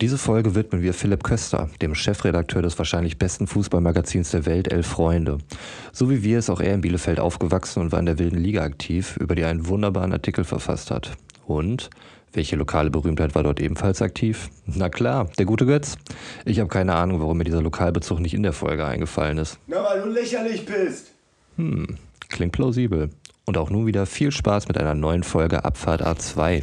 Diese Folge widmen wir Philipp Köster, dem Chefredakteur des wahrscheinlich besten Fußballmagazins der Welt, Elf Freunde. So wie wir ist auch er in Bielefeld aufgewachsen und war in der wilden Liga aktiv, über die er einen wunderbaren Artikel verfasst hat. Und welche lokale Berühmtheit war dort ebenfalls aktiv? Na klar, der gute Götz. Ich habe keine Ahnung, warum mir dieser Lokalbezug nicht in der Folge eingefallen ist. Na, weil du lächerlich bist. Hm, klingt plausibel. Und auch nun wieder viel Spaß mit einer neuen Folge Abfahrt A2.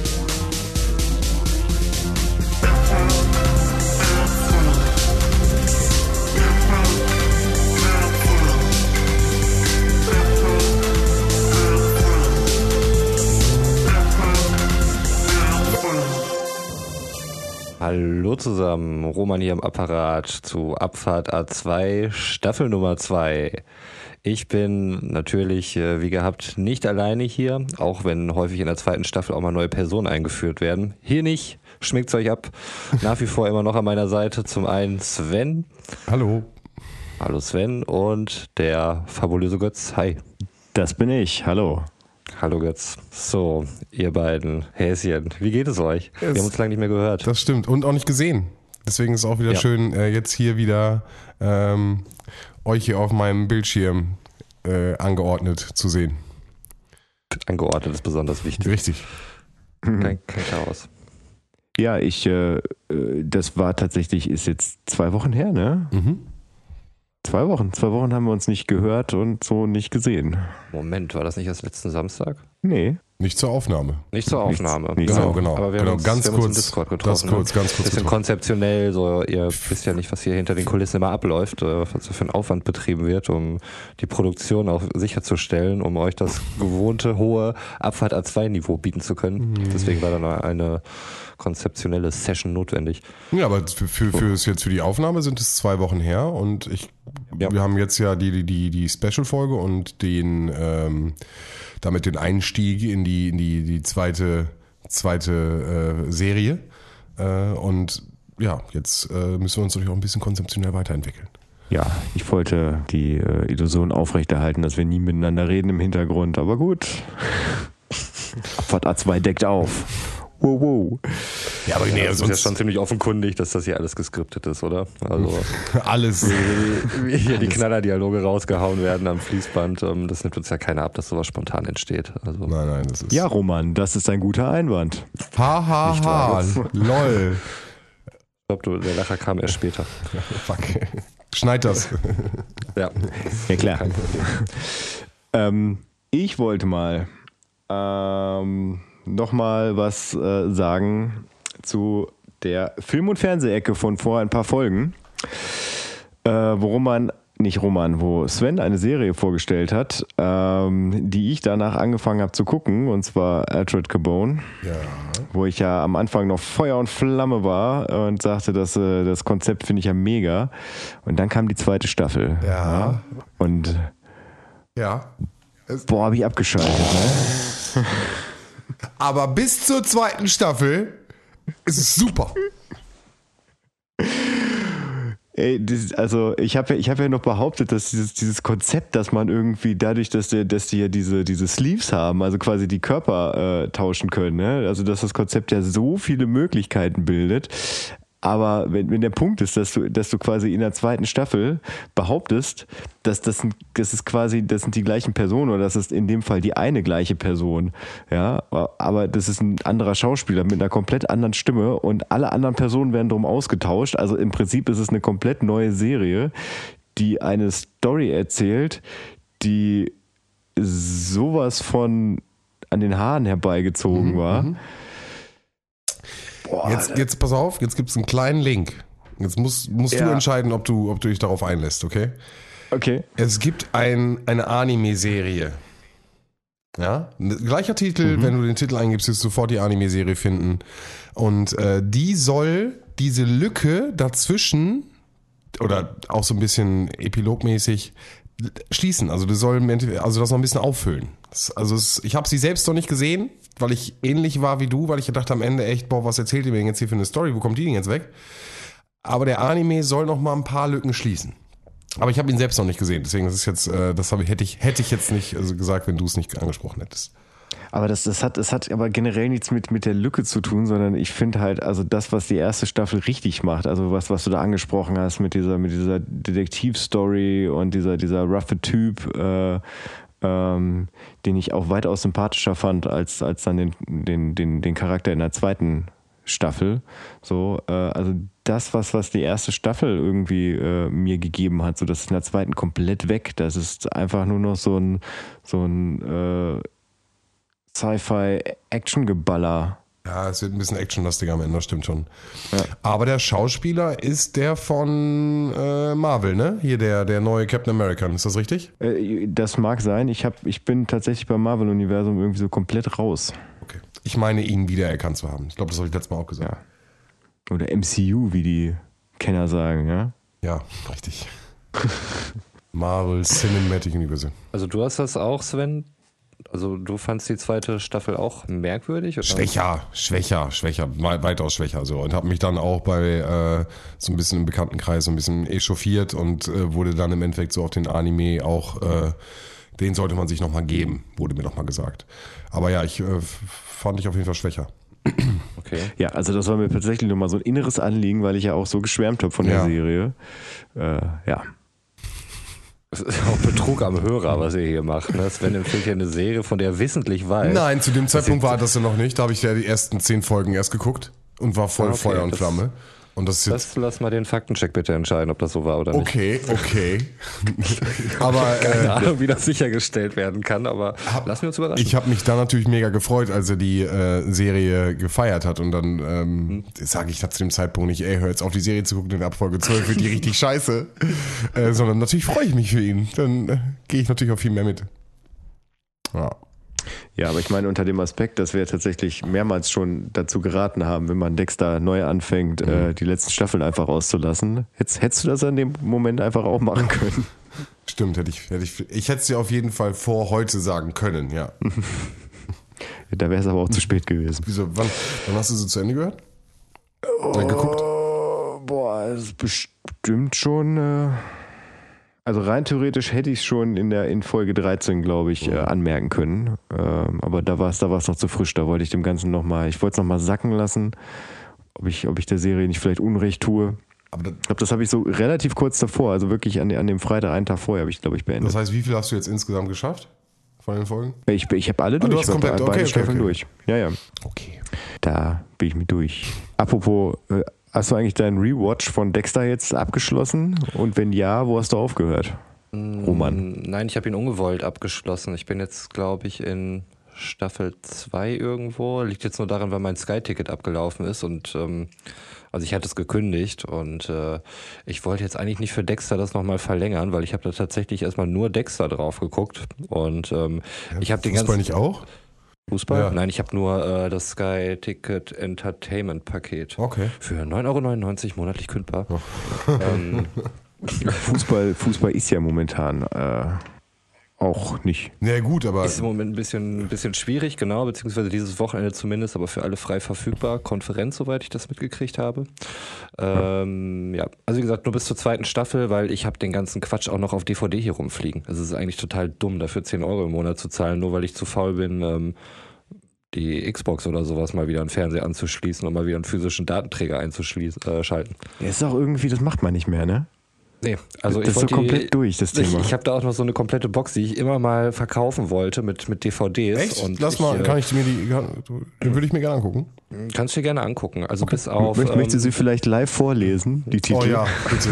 Hallo zusammen, Roman hier am Apparat zu Abfahrt A2, Staffel Nummer 2. Ich bin natürlich, äh, wie gehabt, nicht alleine hier, auch wenn häufig in der zweiten Staffel auch mal neue Personen eingeführt werden. Hier nicht, schmeckt's euch ab. Nach wie vor immer noch an meiner Seite zum einen Sven. Hallo. Hallo Sven und der fabulöse Götz. Hi. Das bin ich. Hallo. Hallo Götz. So, ihr beiden Häschen, wie geht es euch? Wir Es- haben uns lange nicht mehr gehört. Das stimmt. Und auch nicht gesehen. Deswegen ist es auch wieder Ja. schön, äh, jetzt hier wieder ähm, euch hier auf meinem Bildschirm äh, angeordnet zu sehen. Angeordnet ist besonders wichtig. Richtig. Kein, kein Chaos. Ja, ich, äh, äh, das war tatsächlich, ist jetzt zwei Wochen her, ne? Mhm. Zwei Wochen. Zwei Wochen haben wir uns nicht gehört und so nicht gesehen. Moment, war das nicht erst letzten Samstag? Nee. Nicht zur Aufnahme. Nicht zur Aufnahme. nichts Genau, genau. Aber wir genau. haben uns, ganz wir haben uns kurz. im Discord getroffen. kurz, ne? ganz kurz. Bisschen getroffen. konzeptionell, so ihr wisst ja nicht, was hier hinter den Kulissen immer abläuft, äh, was so für ein Aufwand betrieben wird, um die Produktion auch sicherzustellen, um euch das gewohnte hohe Abfahrt A2-Niveau bieten zu können. Mhm. Deswegen war dann eine konzeptionelle Session notwendig. Ja, aber für, für, für, jetzt für die Aufnahme sind es zwei Wochen her und ich, Ja. wir haben jetzt ja die, die- die, die Special-Folge und den, ähm, damit den Einstieg in die, in die, die zweite, zweite äh, Serie. Äh, und ja, jetzt äh, müssen wir uns natürlich auch ein bisschen konzeptionell weiterentwickeln. Ja, ich wollte die äh, Illusion aufrechterhalten, dass wir nie miteinander reden im Hintergrund, aber gut. Abfahrt A2 deckt auf. Wow, wow. Ja, aber nee, das ist ja sonst schon ziemlich offenkundig, dass das hier alles geskriptet ist, oder? Also alles. wie hier die Knallerdialoge rausgehauen werden am Fließband, ähm, das nimmt uns ja keiner ab, dass sowas spontan entsteht. Also Nein, nein, das ist. Ja, Roman, das ist ein guter Einwand. Ha, ha, Nicht ha. Lol. ich glaube, der Lacher kam erst später. Fuck. Schneid das. Ja, Ja, klar. Ähm, ich wollte mal ähm, nochmal was äh, sagen zu der Film- und Fernsehecke von vor ein paar Folgen, äh, wo Roman, nicht Roman, wo Sven eine Serie vorgestellt hat, ähm, die ich danach angefangen habe zu gucken, und zwar Altered Carbone, Ja. wo ich ja am Anfang noch Feuer und Flamme war und sagte, dass, äh, das Konzept finde ich ja mega. Und dann kam die zweite Staffel. Ja. Und Ja. boah, habe ich abgeschaltet. Ne? Aber bis zur zweiten Staffel ist es super. Ey, das, also ich habe ja, ich hab ja noch behauptet, dass dieses, dieses Konzept, dass man irgendwie dadurch, dass, der, dass die ja diese, diese Sleeves haben, also quasi die Körper äh, tauschen können, ne? also dass das Konzept ja so viele Möglichkeiten bildet. Aber wenn, wenn der Punkt ist, dass du, dass du quasi in der zweiten Staffel behauptest, dass das, sind- das ist quasi, das sind die gleichen Personen oder das ist in dem Fall die eine gleiche Person, ja, aber das ist ein anderer Schauspieler mit einer komplett anderen Stimme und alle anderen Personen werden drum ausgetauscht. Also im Prinzip ist es eine komplett neue Serie, die eine Story erzählt, die sowas von an den Haaren herbeigezogen war. Boah, Jetzt, jetzt pass auf, jetzt gibt es einen kleinen Link. Jetzt musst, musst du Ja. entscheiden, ob du, ob du dich darauf einlässt, okay? okay. Es gibt ein, eine Anime-Serie. Ja, gleicher Titel, Mhm. wenn du den Titel eingibst, wirst du sofort die Anime-Serie finden. Und äh, die soll diese Lücke dazwischen, oder auch so ein bisschen epilogmäßig, schließen. Also das soll also das noch ein bisschen auffüllen. Also es, ich habe sie selbst noch nicht gesehen, weil ich ähnlich war wie du, weil ich gedacht am Ende echt, boah, was erzählt ihr mir jetzt hier für eine Story? Wo kommt die denn jetzt weg? Aber der Anime soll noch mal ein paar Lücken schließen. Aber ich habe ihn selbst noch nicht gesehen, deswegen das ist jetzt, äh, das ich hätte ich hätte ich jetzt nicht also gesagt, wenn du es nicht angesprochen hättest. Aber das, das, hat, das hat aber generell nichts mit, mit der Lücke zu tun, sondern ich finde halt, also das, was die erste Staffel richtig macht, also was, was du da angesprochen hast mit dieser, mit dieser Detektivstory und dieser, dieser roughe Typ, äh, ähm, den ich auch weitaus sympathischer fand als, als dann den, den, den, den Charakter in der zweiten Staffel. So, äh, also das, was, was die erste Staffel irgendwie äh, mir gegeben hat, so das ist in der zweiten komplett weg. Das ist einfach nur noch so ein, so ein äh, Sci-Fi-Action-Geballer. Ja, es wird ein bisschen actionlastiger am Ende, das stimmt schon. Aber der Schauspieler ist der von äh, Marvel, ne? Hier der, der neue Captain America, ist das richtig? Äh, Das mag sein. Ich, hab, ich bin tatsächlich beim Marvel-Universum irgendwie so komplett raus. Okay. Ich meine, ihn wiedererkannt zu haben. Ich glaube, das habe ich letztes Mal auch gesagt. Oder MCU, wie die Kenner sagen, ja. Ja, richtig. Marvel Cinematic Universe. Also du hast das auch, Sven? Also du fandst die zweite Staffel auch merkwürdig? Oder? Schwächer, schwächer, schwächer, wei- weitaus schwächer. So. Und habe mich dann auch bei äh, so ein bisschen im Bekanntenkreis so ein bisschen echauffiert und äh, wurde dann im Endeffekt so auf den Anime auch, äh, den sollte man sich nochmal geben, wurde mir nochmal gesagt. Aber ja, ich äh, fand ich auf jeden Fall schwächer. Okay. Ja, also das war mir tatsächlich nochmal so ein inneres Anliegen, weil ich ja auch so geschwärmt habe von der Ja. Serie. Äh, ja. Das ist auch Betrug am Hörer, was ihr hier macht. Ne? Sven empfiehlt ja eine Serie, von der er wissentlich weiß. Nein, zu dem Zeitpunkt war das ja noch nicht. Da habe ich ja die ersten zehn Folgen erst geguckt und war voll Ah, okay, Feuer und das- Flamme. Und das ist Das lass mal den Faktencheck bitte entscheiden, ob das so war oder nicht. okay, okay. aber äh, Keine Ahnung, wie das sichergestellt werden kann, aber lassen wir uns überraschen. Ich habe mich da natürlich mega gefreut, als er die äh, Serie gefeiert hat. Und dann ähm, Mhm. sage ich da zu dem Zeitpunkt nicht, ey, hör jetzt auf die Serie zu gucken, in Abfolge 12 wird die richtig scheiße. Äh, sondern natürlich freue ich mich für ihn. Dann äh, gehe ich natürlich auch viel mehr mit. Ja. Ja, aber ich meine unter dem Aspekt, dass wir tatsächlich mehrmals schon dazu geraten haben, wenn man Dexter neu anfängt, äh, die letzten Staffeln einfach auszulassen. Hättest, hättest du das in dem Moment einfach auch machen können? Stimmt, hätte ich, hätte ich, ich hätte es dir auf jeden Fall vor heute sagen können, ja. Da wäre es aber auch zu spät gewesen. Wieso, wann, wann hast du sie zu Ende gehört? Äh, geguckt? Oh, boah, das ist bestimmt schon. Äh, also rein theoretisch hätte ich es schon in der in Folge 13, glaube ich, äh, anmerken können. Ähm, aber da war es da war's noch zu frisch. Da wollte ich dem Ganzen nochmal, ich wollte es nochmal sacken lassen, ob ich, ob ich der Serie nicht vielleicht Unrecht tue. Aber das, Ich glaube, das habe ich so relativ kurz davor, also wirklich an, an dem Freitag, einen Tag vorher, habe ich, glaube ich, beendet. das heißt, wie viel hast du jetzt insgesamt geschafft von den Folgen? Ich, ich habe alle du durch, hast ich hab komplett- beide okay, Staffeln okay. durch. Ja, ja. Okay. Da bin ich mit durch. Apropos, äh, hast du eigentlich deinen Rewatch von Dexter jetzt abgeschlossen? Und wenn ja, wo hast du aufgehört? Roman. Nein, ich habe ihn ungewollt abgeschlossen. Ich bin jetzt, glaube ich, in Staffel 2 irgendwo. Liegt jetzt nur daran, weil mein Sky-Ticket abgelaufen ist und ähm, also ich hatte es gekündigt und äh, ich wollte jetzt eigentlich nicht für Dexter das nochmal verlängern, weil ich habe da tatsächlich erstmal nur Dexter drauf geguckt und ähm, ich habe den Fußball ganzen nicht auch? Fußball? Ja. Nein, ich habe nur äh, das Sky Ticket Entertainment Paket Okay. für 9,99 Euro monatlich kündbar. ähm, Fußball, Fußball ist ja momentan äh, auch nicht. Ja, gut, aber Ist im Moment ein bisschen, ein bisschen schwierig, genau, beziehungsweise dieses Wochenende zumindest, aber für alle frei verfügbar. Konferenz, soweit ich das mitgekriegt habe. Ähm, ja, also wie gesagt, nur bis zur zweiten Staffel, weil ich habe den ganzen Quatsch auch noch auf DVD hier rumfliegen. Also es ist eigentlich total dumm, dafür 10 Euro im Monat zu zahlen, nur weil ich zu faul bin, ähm, die Xbox oder sowas mal wieder einen Fernseher anzuschließen und mal wieder einen physischen Datenträger einzuschalten. Äh, schalten. Ja, ist auch irgendwie, das macht man nicht mehr, ne? Nee, also das ich ist so wollte die- komplett durch, das Ich, Thema. ich habe da auch noch so eine komplette Box, die ich immer mal verkaufen wollte mit, mit DVDs. echt? Und Lass mal, ich, äh, kann ich mir die, kann, den würde ich mir gerne angucken. Kannst du dir gerne angucken. Also bis auf. Möcht, möchtest du ähm, sie vielleicht live vorlesen, die Titel? Oh ja, bitte.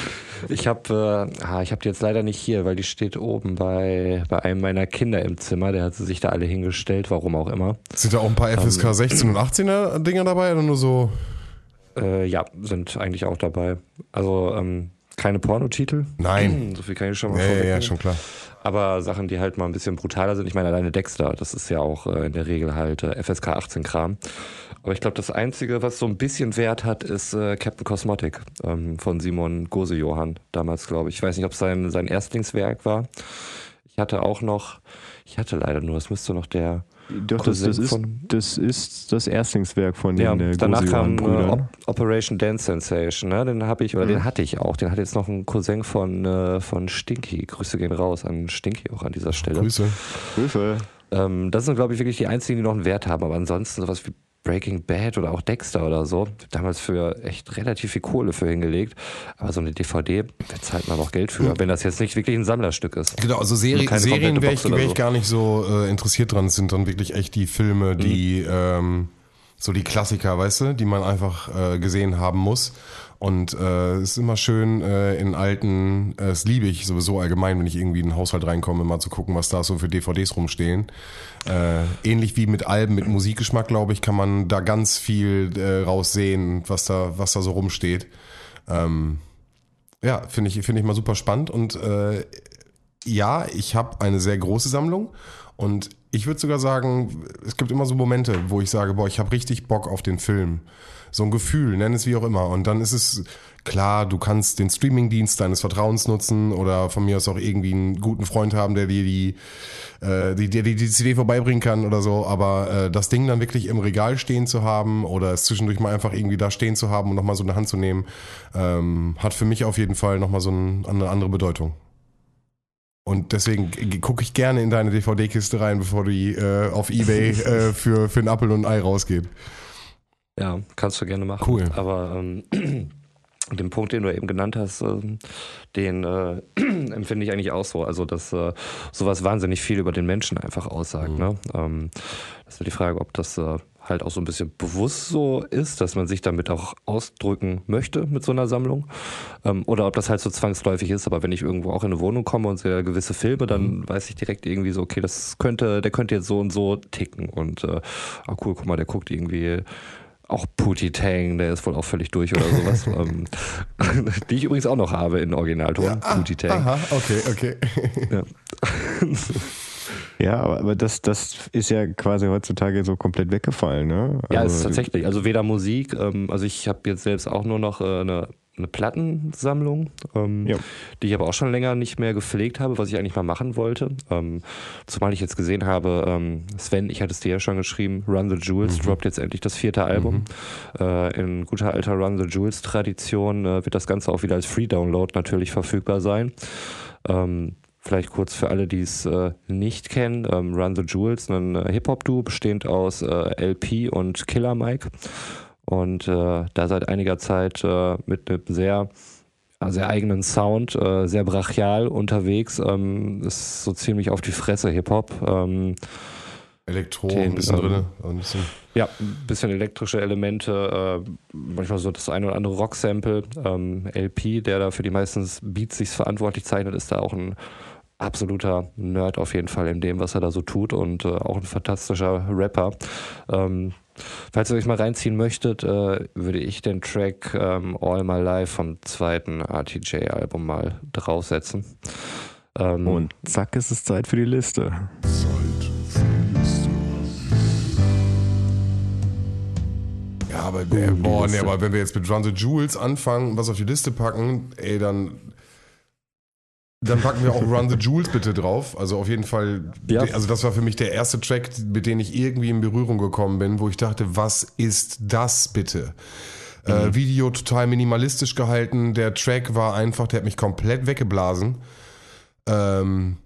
ich habe äh, ah, ich hab die jetzt leider nicht hier, weil die steht oben bei, bei einem meiner Kinder im Zimmer. Der hat sie sich da alle hingestellt, warum auch immer. Sind da auch ein paar FSK 16 und 18er Dinger dabei oder nur so? Äh, ja, sind eigentlich auch dabei. Also ähm, keine Pornotitel. Nein. So viel kann ich schon mal Ja, ja, ja, schon klar. aber Sachen, die halt mal ein bisschen brutaler sind. Ich meine, alleine Dexter, das ist ja auch äh, in der Regel halt äh, FSK 18 Kram. Aber ich glaube, das Einzige, was so ein bisschen Wert hat, ist äh, Captain Cosmotic ähm, von Simon Gose-Johann damals, glaube ich. Ich weiß nicht, ob es sein, sein Erstlingswerk war. Ich hatte auch noch, ich hatte leider nur, es müsste noch der Doch, das, das, ist, das ist das Erstlingswerk von ja, den äh, danach kam äh, Gose-Johann-Brüdern. Op Operation Dance Sensation, ne? Den habe ich, oder den hatte ich auch. Den hat jetzt noch ein Cousin von, äh, von Stinky. Grüße gehen raus an Stinky auch an dieser Stelle. Grüße. Hilfe. Ähm, das sind, glaube ich, wirklich die einzigen, die noch einen Wert haben. Aber ansonsten sowas wie Breaking Bad oder auch Dexter oder so, damals für echt relativ viel Kohle für hingelegt. Aber so eine DVD, da zahlt man auch Geld für, wenn das jetzt nicht wirklich ein Sammlerstück ist. Genau, also Seri Serien wäre ich, wär so. ich gar nicht so äh, interessiert dran. Es sind dann wirklich echt die Filme, die ähm, so die Klassiker, weißt du, die man einfach äh, gesehen haben muss. Und äh, es ist immer schön äh, in alten, äh, das liebe ich sowieso allgemein, wenn ich irgendwie in den Haushalt reinkomme, mal zu gucken, was da so für DVDs rumstehen. Äh, ähnlich wie mit Alben, mit Musikgeschmack, glaube ich, kann man da ganz viel äh, raussehen, was da, was da so rumsteht. Ähm, ja, finde ich, finde ich mal super spannend und äh, ja, ich habe eine sehr große Sammlung und ich würde sogar sagen, es gibt immer so Momente, wo ich sage, boah, ich habe richtig Bock auf den Film. So ein Gefühl, nenn es wie auch immer. Und dann ist es klar, du kannst den Streamingdienst deines Vertrauens nutzen oder von mir aus auch irgendwie einen guten Freund haben, der dir die, äh, die, die, die, CD vorbeibringen kann oder so. Aber äh, das Ding dann wirklich im Regal stehen zu haben oder es zwischendurch mal einfach irgendwie da stehen zu haben und nochmal so eine Hand zu nehmen, ähm, hat für mich auf jeden Fall nochmal so ein, eine andere Bedeutung. Und deswegen gucke ich gerne in deine DVD-Kiste rein, bevor die äh, auf Ebay äh, für, für einen Apfel und ein Ei rausgeht. Ja, kannst du gerne machen. Cool. Aber ähm, den Punkt, den du eben genannt hast, ähm, den äh, empfinde ich eigentlich auch so. Also, dass äh, sowas wahnsinnig viel über den Menschen einfach aussagt. Ne? Ähm, das ist ja die Frage, ob das äh, halt auch so ein bisschen bewusst so ist, dass man sich damit auch ausdrücken möchte mit so einer Sammlung. Ähm, oder ob das halt so zwangsläufig ist. Aber wenn ich irgendwo auch in eine Wohnung komme und sehe gewisse Filme, dann weiß ich direkt irgendwie so, okay, das könnte, der könnte jetzt so und so ticken. Und äh, ah cool, guck mal, der guckt irgendwie auch Pootie Tang, der ist wohl auch völlig durch oder sowas. ähm, die ich übrigens auch noch habe in Originalton, Pootie Tang. Aha, okay, okay. Ja. Ja, aber, aber das, das ist ja quasi heutzutage so komplett weggefallen, ne? Ja, Also, ist tatsächlich. Also weder Musik, ähm, also ich habe jetzt selbst auch nur noch äh, eine, eine Plattensammlung, ähm, Ja. die ich aber auch schon länger nicht mehr gepflegt habe, was ich eigentlich mal machen wollte. Ähm, zumal ich jetzt gesehen habe, ähm, Sven, ich hatte es dir ja schon geschrieben, Run the Jewels droppt jetzt endlich das vierte Album. Äh, in guter alter Run the Jewels Tradition äh, wird das Ganze auch wieder als Free-Download natürlich verfügbar sein. Ähm, Vielleicht kurz für alle, die es äh, nicht kennen, ähm, Run the Jewels, ein äh, Hip-Hop-Duo bestehend aus äh, LP und Killer Mike. Und äh, da seit einiger Zeit äh, mit einem sehr, sehr eigenen Sound, sehr brachial unterwegs. Ähm, ist so ziemlich auf die Fresse Hip-Hop. Ähm, Elektro, Den, ein bisschen ähm, drin. Ein bisschen. ja, ein bisschen elektrische Elemente, äh, manchmal so das eine oder andere Rock-Sample. Ähm, LP, der da für die meisten Beats sich verantwortlich zeichnet, ist da auch ein absoluter Nerd auf jeden Fall in dem, was er da so tut und äh, auch ein fantastischer Rapper. Ähm, falls ihr euch mal reinziehen möchtet, äh, würde ich den Track ähm, All My Life vom zweiten RTJ-Album mal draufsetzen. Ähm, Und zack, ist es Zeit für die Liste. Ja, aber, der, Uh, die boah, nee, Liste. aber wenn wir jetzt mit Run the Jewels anfangen, was auf die Liste packen, ey, dann. Dann packen wir auch Run the Jewels bitte drauf. Also auf jeden Fall, Ja. also das war für mich der erste Track, mit dem ich irgendwie in Berührung gekommen bin, wo ich dachte, was ist das bitte? Äh, Video total minimalistisch gehalten. Der Track war einfach, der hat mich komplett weggeblasen. Ähm,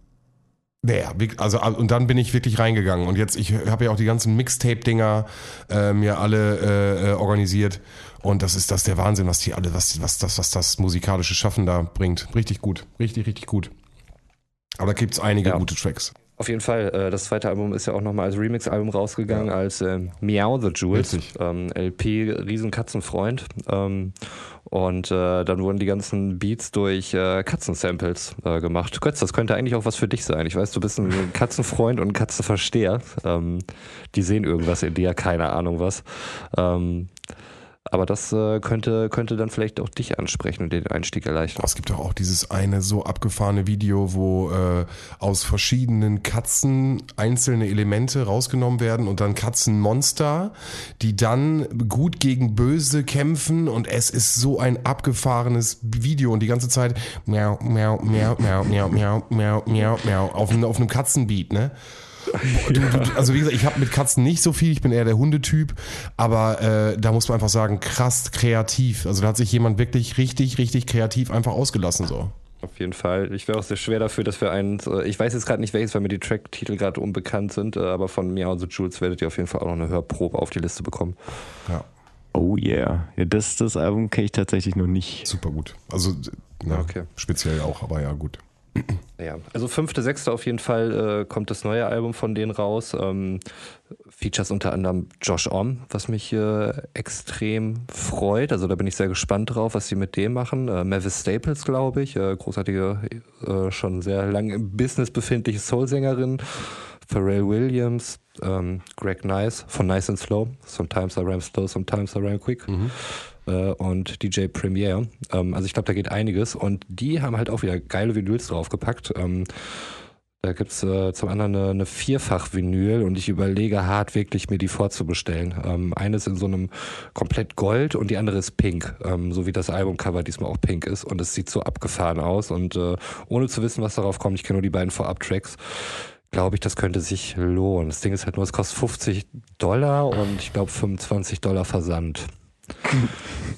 naja, also und dann bin ich wirklich reingegangen und jetzt, ich habe ja auch die ganzen Mixtape-Dinger äh, mir alle äh, äh, organisiert und das ist das der Wahnsinn, was die alle, was, was das, was das musikalische Schaffen da bringt. Richtig gut, richtig, richtig gut. Aber da gibt's einige Ja. gute Tracks. Auf jeden Fall, äh, das zweite Album ist ja auch nochmal als Remix-Album rausgegangen, als äh, Meow the Jewels. Ähm, LP, Riesenkatzenfreund. Ähm, und äh, dann wurden die ganzen Beats durch äh, Katzensamples äh, gemacht. Götz, das könnte eigentlich auch was für dich sein. Ich weiß, du bist ein Katzenfreund und ein Katzenversteher. Ähm, die sehen irgendwas in dir, keine Ahnung was. Ähm, Aber das äh, könnte, könnte dann vielleicht auch dich ansprechen und den Einstieg erleichtern. Es gibt auch dieses eine so abgefahrene Video, wo äh, aus verschiedenen Katzen einzelne Elemente rausgenommen werden und dann Katzenmonster, die dann gut gegen böse kämpfen und es ist so ein abgefahrenes Video und die ganze Zeit miau, miau, miau, miau, miau, miau, miau, miau, miau, auf, einem- auf einem Katzenbeat, ne? Du, du, also wie gesagt, ich habe mit Katzen nicht so viel, ich bin eher der Hundetyp, aber äh, da muss man einfach sagen, krass kreativ. Also da hat sich jemand wirklich richtig, richtig kreativ einfach ausgelassen so. Auf jeden Fall. Ich wäre auch sehr schwer dafür, dass wir einen, äh, ich weiß jetzt gerade nicht welches, weil mir die Tracktitel gerade unbekannt sind, äh, aber von Meow the Jules werdet ihr auf jeden Fall auch noch eine Hörprobe auf die Liste bekommen. Ja, Oh yeah. Ja, das, das Album kenne ich tatsächlich noch nicht. super gut. Also na, Okay. speziell auch, aber ja gut. Ja, also fünfte, sechste auf jeden Fall äh, kommt das neue Album von denen raus. Ähm, Features unter anderem Josh Om, was mich äh, extrem freut. Also da bin ich sehr gespannt drauf, was sie mit dem machen. Äh, Mavis Staples, glaube ich, äh, großartige, äh, schon sehr lange im Business befindliche Soul-Sängerin. Pharrell Williams, ähm, Greg Nice von Nice and Slow. Sometimes I ram slow, sometimes I ram quick. Äh, und DJ Premiere. Ähm, also ich glaube, da geht einiges. Und die haben halt auch wieder geile Vinyls draufgepackt. Ähm, da gibt's äh, zum anderen eine, eine Vierfach-Vinyl und ich überlege hart wirklich mir die vorzubestellen. Ähm, eine ist in so einem komplett Gold und die andere ist pink, ähm, so wie das Albumcover diesmal auch pink ist und es sieht so abgefahren aus und äh, ohne zu wissen, was darauf kommt, ich kenne nur die beiden Vorab-Tracks, glaube ich, das könnte sich lohnen. Das Ding ist halt nur, es kostet 50 Dollar und ich glaube 25 Dollar Versand.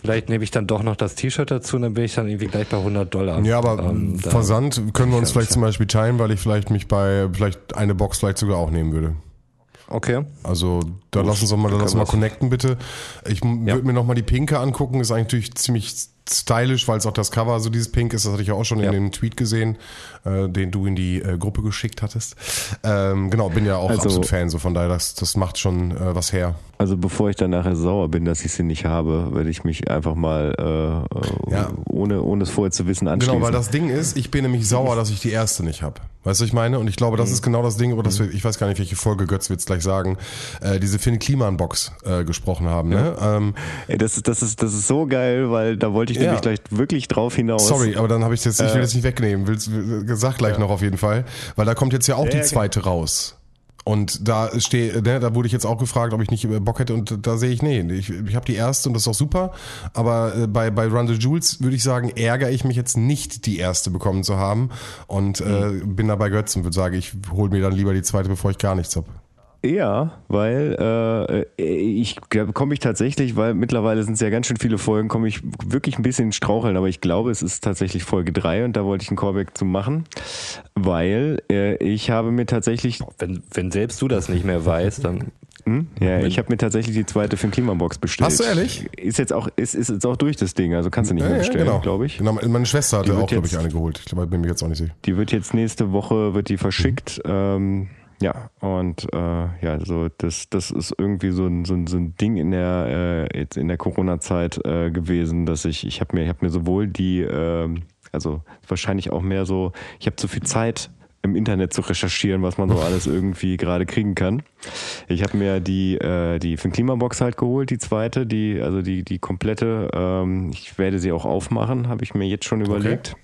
Vielleicht nehme ich dann doch noch das T-Shirt dazu und dann bin ich dann irgendwie gleich bei 100 Dollar. Ja, aber Ähm, Versand können wir uns vielleicht zum Beispiel teilen, weil ich vielleicht mich bei, vielleicht eine Box vielleicht sogar auch nehmen würde. Okay. Also da lass uns doch mal, lass mal connecten bitte. Ich Ja. würde mir noch mal die Pinke angucken. Ist eigentlich ziemlich stylisch, weil es auch das Cover so dieses Pink ist. Das hatte ich ja auch schon Ja. in dem Tweet gesehen, äh, den du in die äh, Gruppe geschickt hattest. Ähm, genau, bin ja auch Also- absolut Fan. So von daher, das, das macht schon äh, was her. Also bevor ich dann nachher sauer bin, dass ich sie nicht habe, werde ich mich einfach mal äh, Ja. ohne, ohne es vorher zu wissen anschließen. Genau, weil das Ding ist, ich bin nämlich sauer, dass ich die erste nicht habe. Weißt du, was ich meine? Und ich glaube, Mhm. das ist genau das Ding, über das wir, ich weiß gar nicht, welche Folge Götz wird gleich sagen, äh, diese Finn Kliman-Box äh, gesprochen haben. Ne? Ähm, Ey, das, ist, das, ist, das ist so geil, weil da wollte ich Ja. nämlich gleich wirklich drauf hinaus. Sorry, aber dann habe ich jetzt, ich Äh. will das nicht wegnehmen, will, will sag gleich noch auf jeden Fall, weil da kommt jetzt ja auch die zweite raus. Und da stehe, ne, da wurde ich jetzt auch gefragt, ob ich nicht Bock hätte und da sehe ich, nee, ich, ich habe die erste und das ist auch super, aber äh, bei, bei Run the Jules würde ich sagen, ärgere ich mich jetzt nicht, die erste bekommen zu haben und äh, Mhm. bin da bei Götz und würde sagen, ich hole mir dann lieber die zweite, bevor ich gar nichts habe. Ja, weil äh, ich glaube, komme ich tatsächlich, weil mittlerweile sind es ja ganz schön viele Folgen, komme ich wirklich ein bisschen Straucheln, aber ich glaube, es ist tatsächlich Folge 3 und da wollte ich einen Callback zu machen, weil äh, ich habe mir tatsächlich, Wenn, wenn selbst du das nicht mehr weißt, dann hm? ja, ich habe mir tatsächlich die zweite für den Klimabox bestellt. Hast du ehrlich? Ist jetzt auch, ist, ist jetzt auch durch das Ding, also kannst du nicht mehr bestellen, glaube ich. Genau, meine Schwester hatte auch, glaube ich, eine geholt. Ich glaube, bin mir jetzt auch nicht sicher. Die wird jetzt nächste Woche wird die verschickt. Ähm, ja, und äh, ja, so das, das ist irgendwie so ein, so ein, so ein Ding in der äh, jetzt in der Corona-Zeit äh, gewesen, dass ich ich habe mir ich habe mir sowohl die ähm, also wahrscheinlich auch mehr so ich habe zu viel Zeit im Internet zu recherchieren, was man so alles irgendwie gerade kriegen kann. Ich habe mir die äh, die für den Klimabox halt geholt, die zweite, die also die die komplette. Ähm, ich werde sie auch aufmachen, habe ich mir jetzt schon überlegt.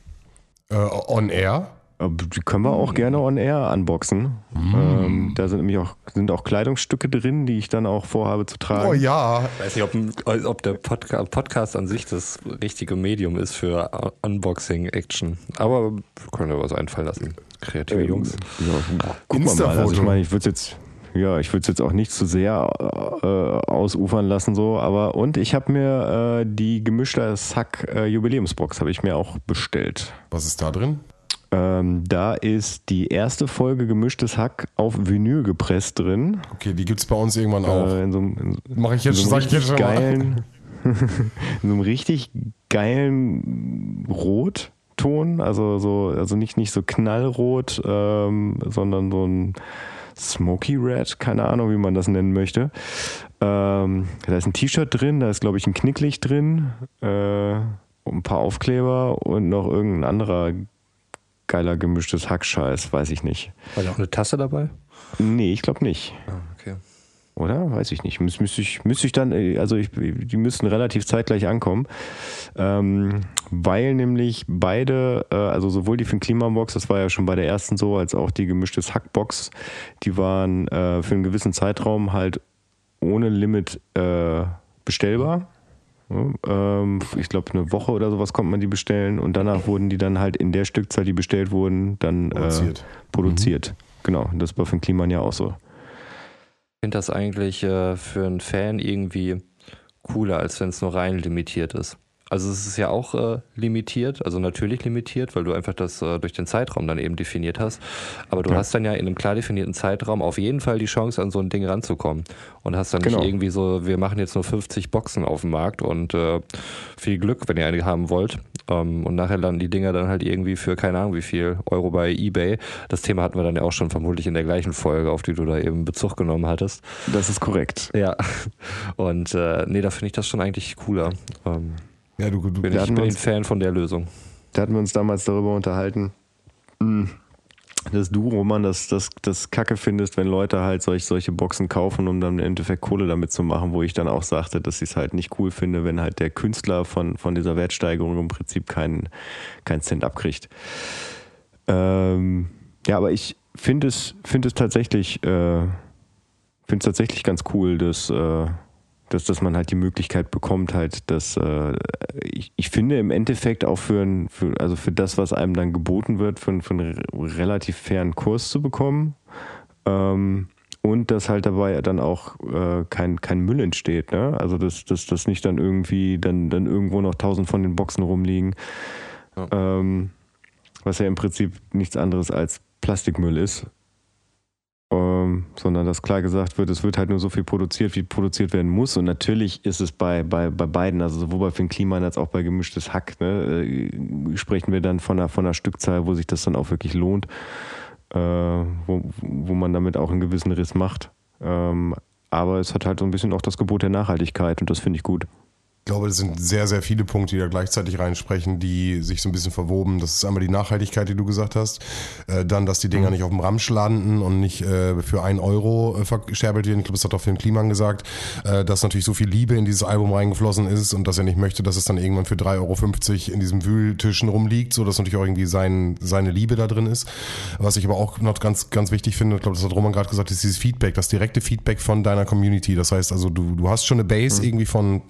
Äh, on Air? Aber Die können wir auch gerne on air unboxen. Ähm, da sind nämlich auch, sind auch Kleidungsstücke drin, die ich dann auch vorhabe zu tragen. Oh ja, Ich weiß nicht, ob, ob der Podca Podcast an sich das richtige Medium ist für Unboxing-Action. Aber wir können ja was einfallen lassen. Kreative Ähm, Jungs. Ja, gucken wir mal. Also ich meine, ich würde jetzt, ja, ich würde es jetzt auch nicht zu sehr äh, ausufern lassen so, aber und ich habe mir äh, die gemischte Sack äh, Jubiläumsbox habe ich mir auch bestellt. was ist da drin? Ähm, da ist die erste Folge gemischtes Hack auf Vinyl gepresst drin. Okay, die gibt's bei uns irgendwann auch. Äh, in so in, Mache ich jetzt, so sag ich jetzt schon geilen, in so einem richtig geilen Rotton, also so, also nicht, nicht so knallrot, ähm, sondern so ein Smoky Red, keine Ahnung, wie man das nennen möchte. Ähm, da ist ein T-Shirt drin, da ist, glaube ich, ein Knicklicht drin, äh, ein paar Aufkleber und noch irgendein anderer geiler gemischtes Hackscheiß, weiß ich nicht. War da auch eine Tasse dabei? Nee, ich glaube nicht. Ah, okay. Oder? Weiß ich nicht. Müsste müsst ich, müsste ich dann, äh, also ich, die müssten relativ zeitgleich ankommen. Ähm, weil nämlich beide, äh, also sowohl die Finn Kliman-Box, das war ja schon bei der ersten so, als auch die gemischtes Hack-Box, die waren äh, für einen gewissen Zeitraum halt ohne Limit äh, bestellbar. Ja, ähm, ich glaube, eine Woche oder sowas konnte man die bestellen und danach wurden die dann halt in der Stückzahl, die bestellt wurden, dann produziert. Äh, produziert. Mhm. Genau, das war für den Kliman ja auch so. Ich finde das eigentlich äh, für einen Fan irgendwie cooler, als wenn es nur rein limitiert ist. Also es ist ja auch äh, limitiert, also natürlich limitiert, weil du einfach das äh, durch den Zeitraum dann eben definiert hast. Aber du ja. hast dann ja in einem klar definierten Zeitraum auf jeden Fall die Chance, an so ein Ding ranzukommen. Und hast dann genau. nicht irgendwie so, wir machen jetzt nur 50 Boxen auf dem Markt und äh, viel Glück, wenn ihr eine haben wollt. Ähm, und nachher landen die Dinger dann halt irgendwie für keine Ahnung wie viel Euro bei Ebay. Das Thema hatten wir dann ja auch schon vermutlich in der gleichen Folge, auf die du da eben Bezug genommen hattest. Das ist korrekt. Ja. Und äh, nee, da finde ich das schon eigentlich cooler. Ähm, ja, du, du bin ich bin uns, Fan von der Lösung. Da hatten wir uns damals darüber unterhalten, hm, dass du, Roman, das, das, das Kacke findest, wenn Leute halt solch, solche Boxen kaufen, um dann im Endeffekt Kohle damit zu machen, wo ich dann auch sagte, dass ich es halt nicht cool finde, wenn halt der Künstler von, von dieser Wertsteigerung im Prinzip keinen kein Cent abkriegt. Ähm, ja, aber ich finde es, find es tatsächlich, äh, finde es tatsächlich ganz cool, dass, äh, dass, dass man halt die Möglichkeit bekommt, halt, dass äh, ich, ich finde im Endeffekt auch für, ein, für, also für das, was einem dann geboten wird, für, für einen relativ fairen Kurs zu bekommen. Ähm, und dass halt dabei dann auch äh, kein, kein Müll entsteht, ne? Also dass, dass, dass nicht dann irgendwie dann, dann irgendwo noch tausend von den Boxen rumliegen. Ja. Ähm, was ja im Prinzip nichts anderes als Plastikmüll ist ähm, sondern dass klar gesagt wird, es wird halt nur so viel produziert, wie produziert werden muss. Und natürlich ist es bei, bei, bei beiden, also sowohl bei Finn Kliman als auch bei gemischtes Hack, ne, äh, sprechen wir dann von einer, von einer Stückzahl, wo sich das dann auch wirklich lohnt, äh, wo, wo man damit auch einen gewissen Riss macht. Ähm, aber es hat halt so ein bisschen auch das Gebot der Nachhaltigkeit und das finde ich gut. Ich glaube, das sind sehr, sehr viele Punkte, die da gleichzeitig reinsprechen, die sich so ein bisschen verwoben. Das ist einmal die Nachhaltigkeit, die du gesagt hast. Äh, dann, dass die Dinger mhm. nicht auf dem Ramsch landen und nicht äh, für einen Euro äh, verscherbelt werden. Ich glaube, das hat auch Film Kliman gesagt, äh, dass natürlich so viel Liebe in dieses Album reingeflossen ist und dass er nicht möchte, dass es dann irgendwann für 3,50 Euro in diesem Wühltischen rumliegt, so dass natürlich auch irgendwie sein, seine Liebe da drin ist. Was ich aber auch noch ganz, ganz wichtig finde, ich glaube, das hat Roman gerade gesagt, ist dieses Feedback, das direkte Feedback von deiner Community. Das heißt also, du, du hast schon eine Base mhm. irgendwie von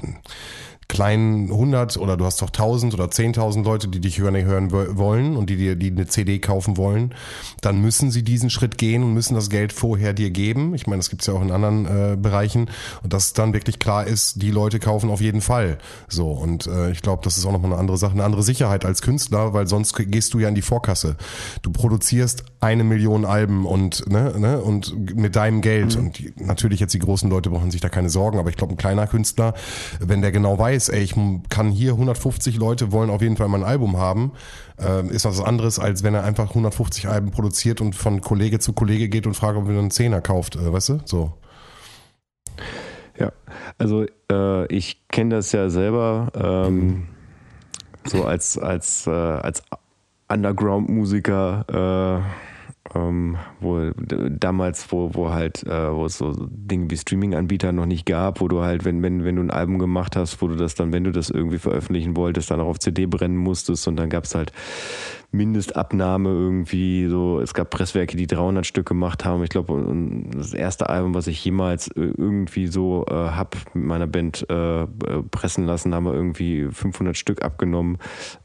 kleinen 100 oder du hast doch 1000 oder 10.000 Leute, die dich hören, hören wollen und die dir die eine CD kaufen wollen, dann müssen sie diesen Schritt gehen und müssen das Geld vorher dir geben. Ich meine, das gibt's ja auch in anderen äh, Bereichen und dass dann wirklich klar ist, die Leute kaufen auf jeden Fall. So und äh, ich glaube, das ist auch nochmal eine andere Sache, eine andere Sicherheit als Künstler, weil sonst gehst du ja in die Vorkasse. Du produzierst eine Million Alben und ne, ne und mit deinem Geld mhm. und die, natürlich jetzt die großen Leute brauchen sich da keine Sorgen, aber ich glaube, ein kleiner Künstler, wenn der genau weiß weiß, ey, ich kann hier 150 Leute wollen auf jeden Fall mein Album haben, äh, ist was anderes, als wenn er einfach 150 Alben produziert und von Kollege zu Kollege geht und fragt, ob er einen Zehner kauft, äh, weißt du? So. Ja, also äh, ich kenne das ja selber ähm, so als, als, äh, als Underground-Musiker äh, ähm, wo damals, wo, wo halt, äh, wo es so Dinge wie Streaming-Anbieter noch nicht gab, wo du halt, wenn, wenn, wenn du ein Album gemacht hast, wo du das dann, wenn du das irgendwie veröffentlichen wolltest, dann auch auf CD brennen musstest und dann gab es halt Mindestabnahme irgendwie, so, es gab Presswerke, die 300 Stück gemacht haben. Ich glaube, das erste Album, was ich jemals irgendwie so äh, hab mit meiner Band äh, pressen lassen, haben wir irgendwie 500 Stück abgenommen,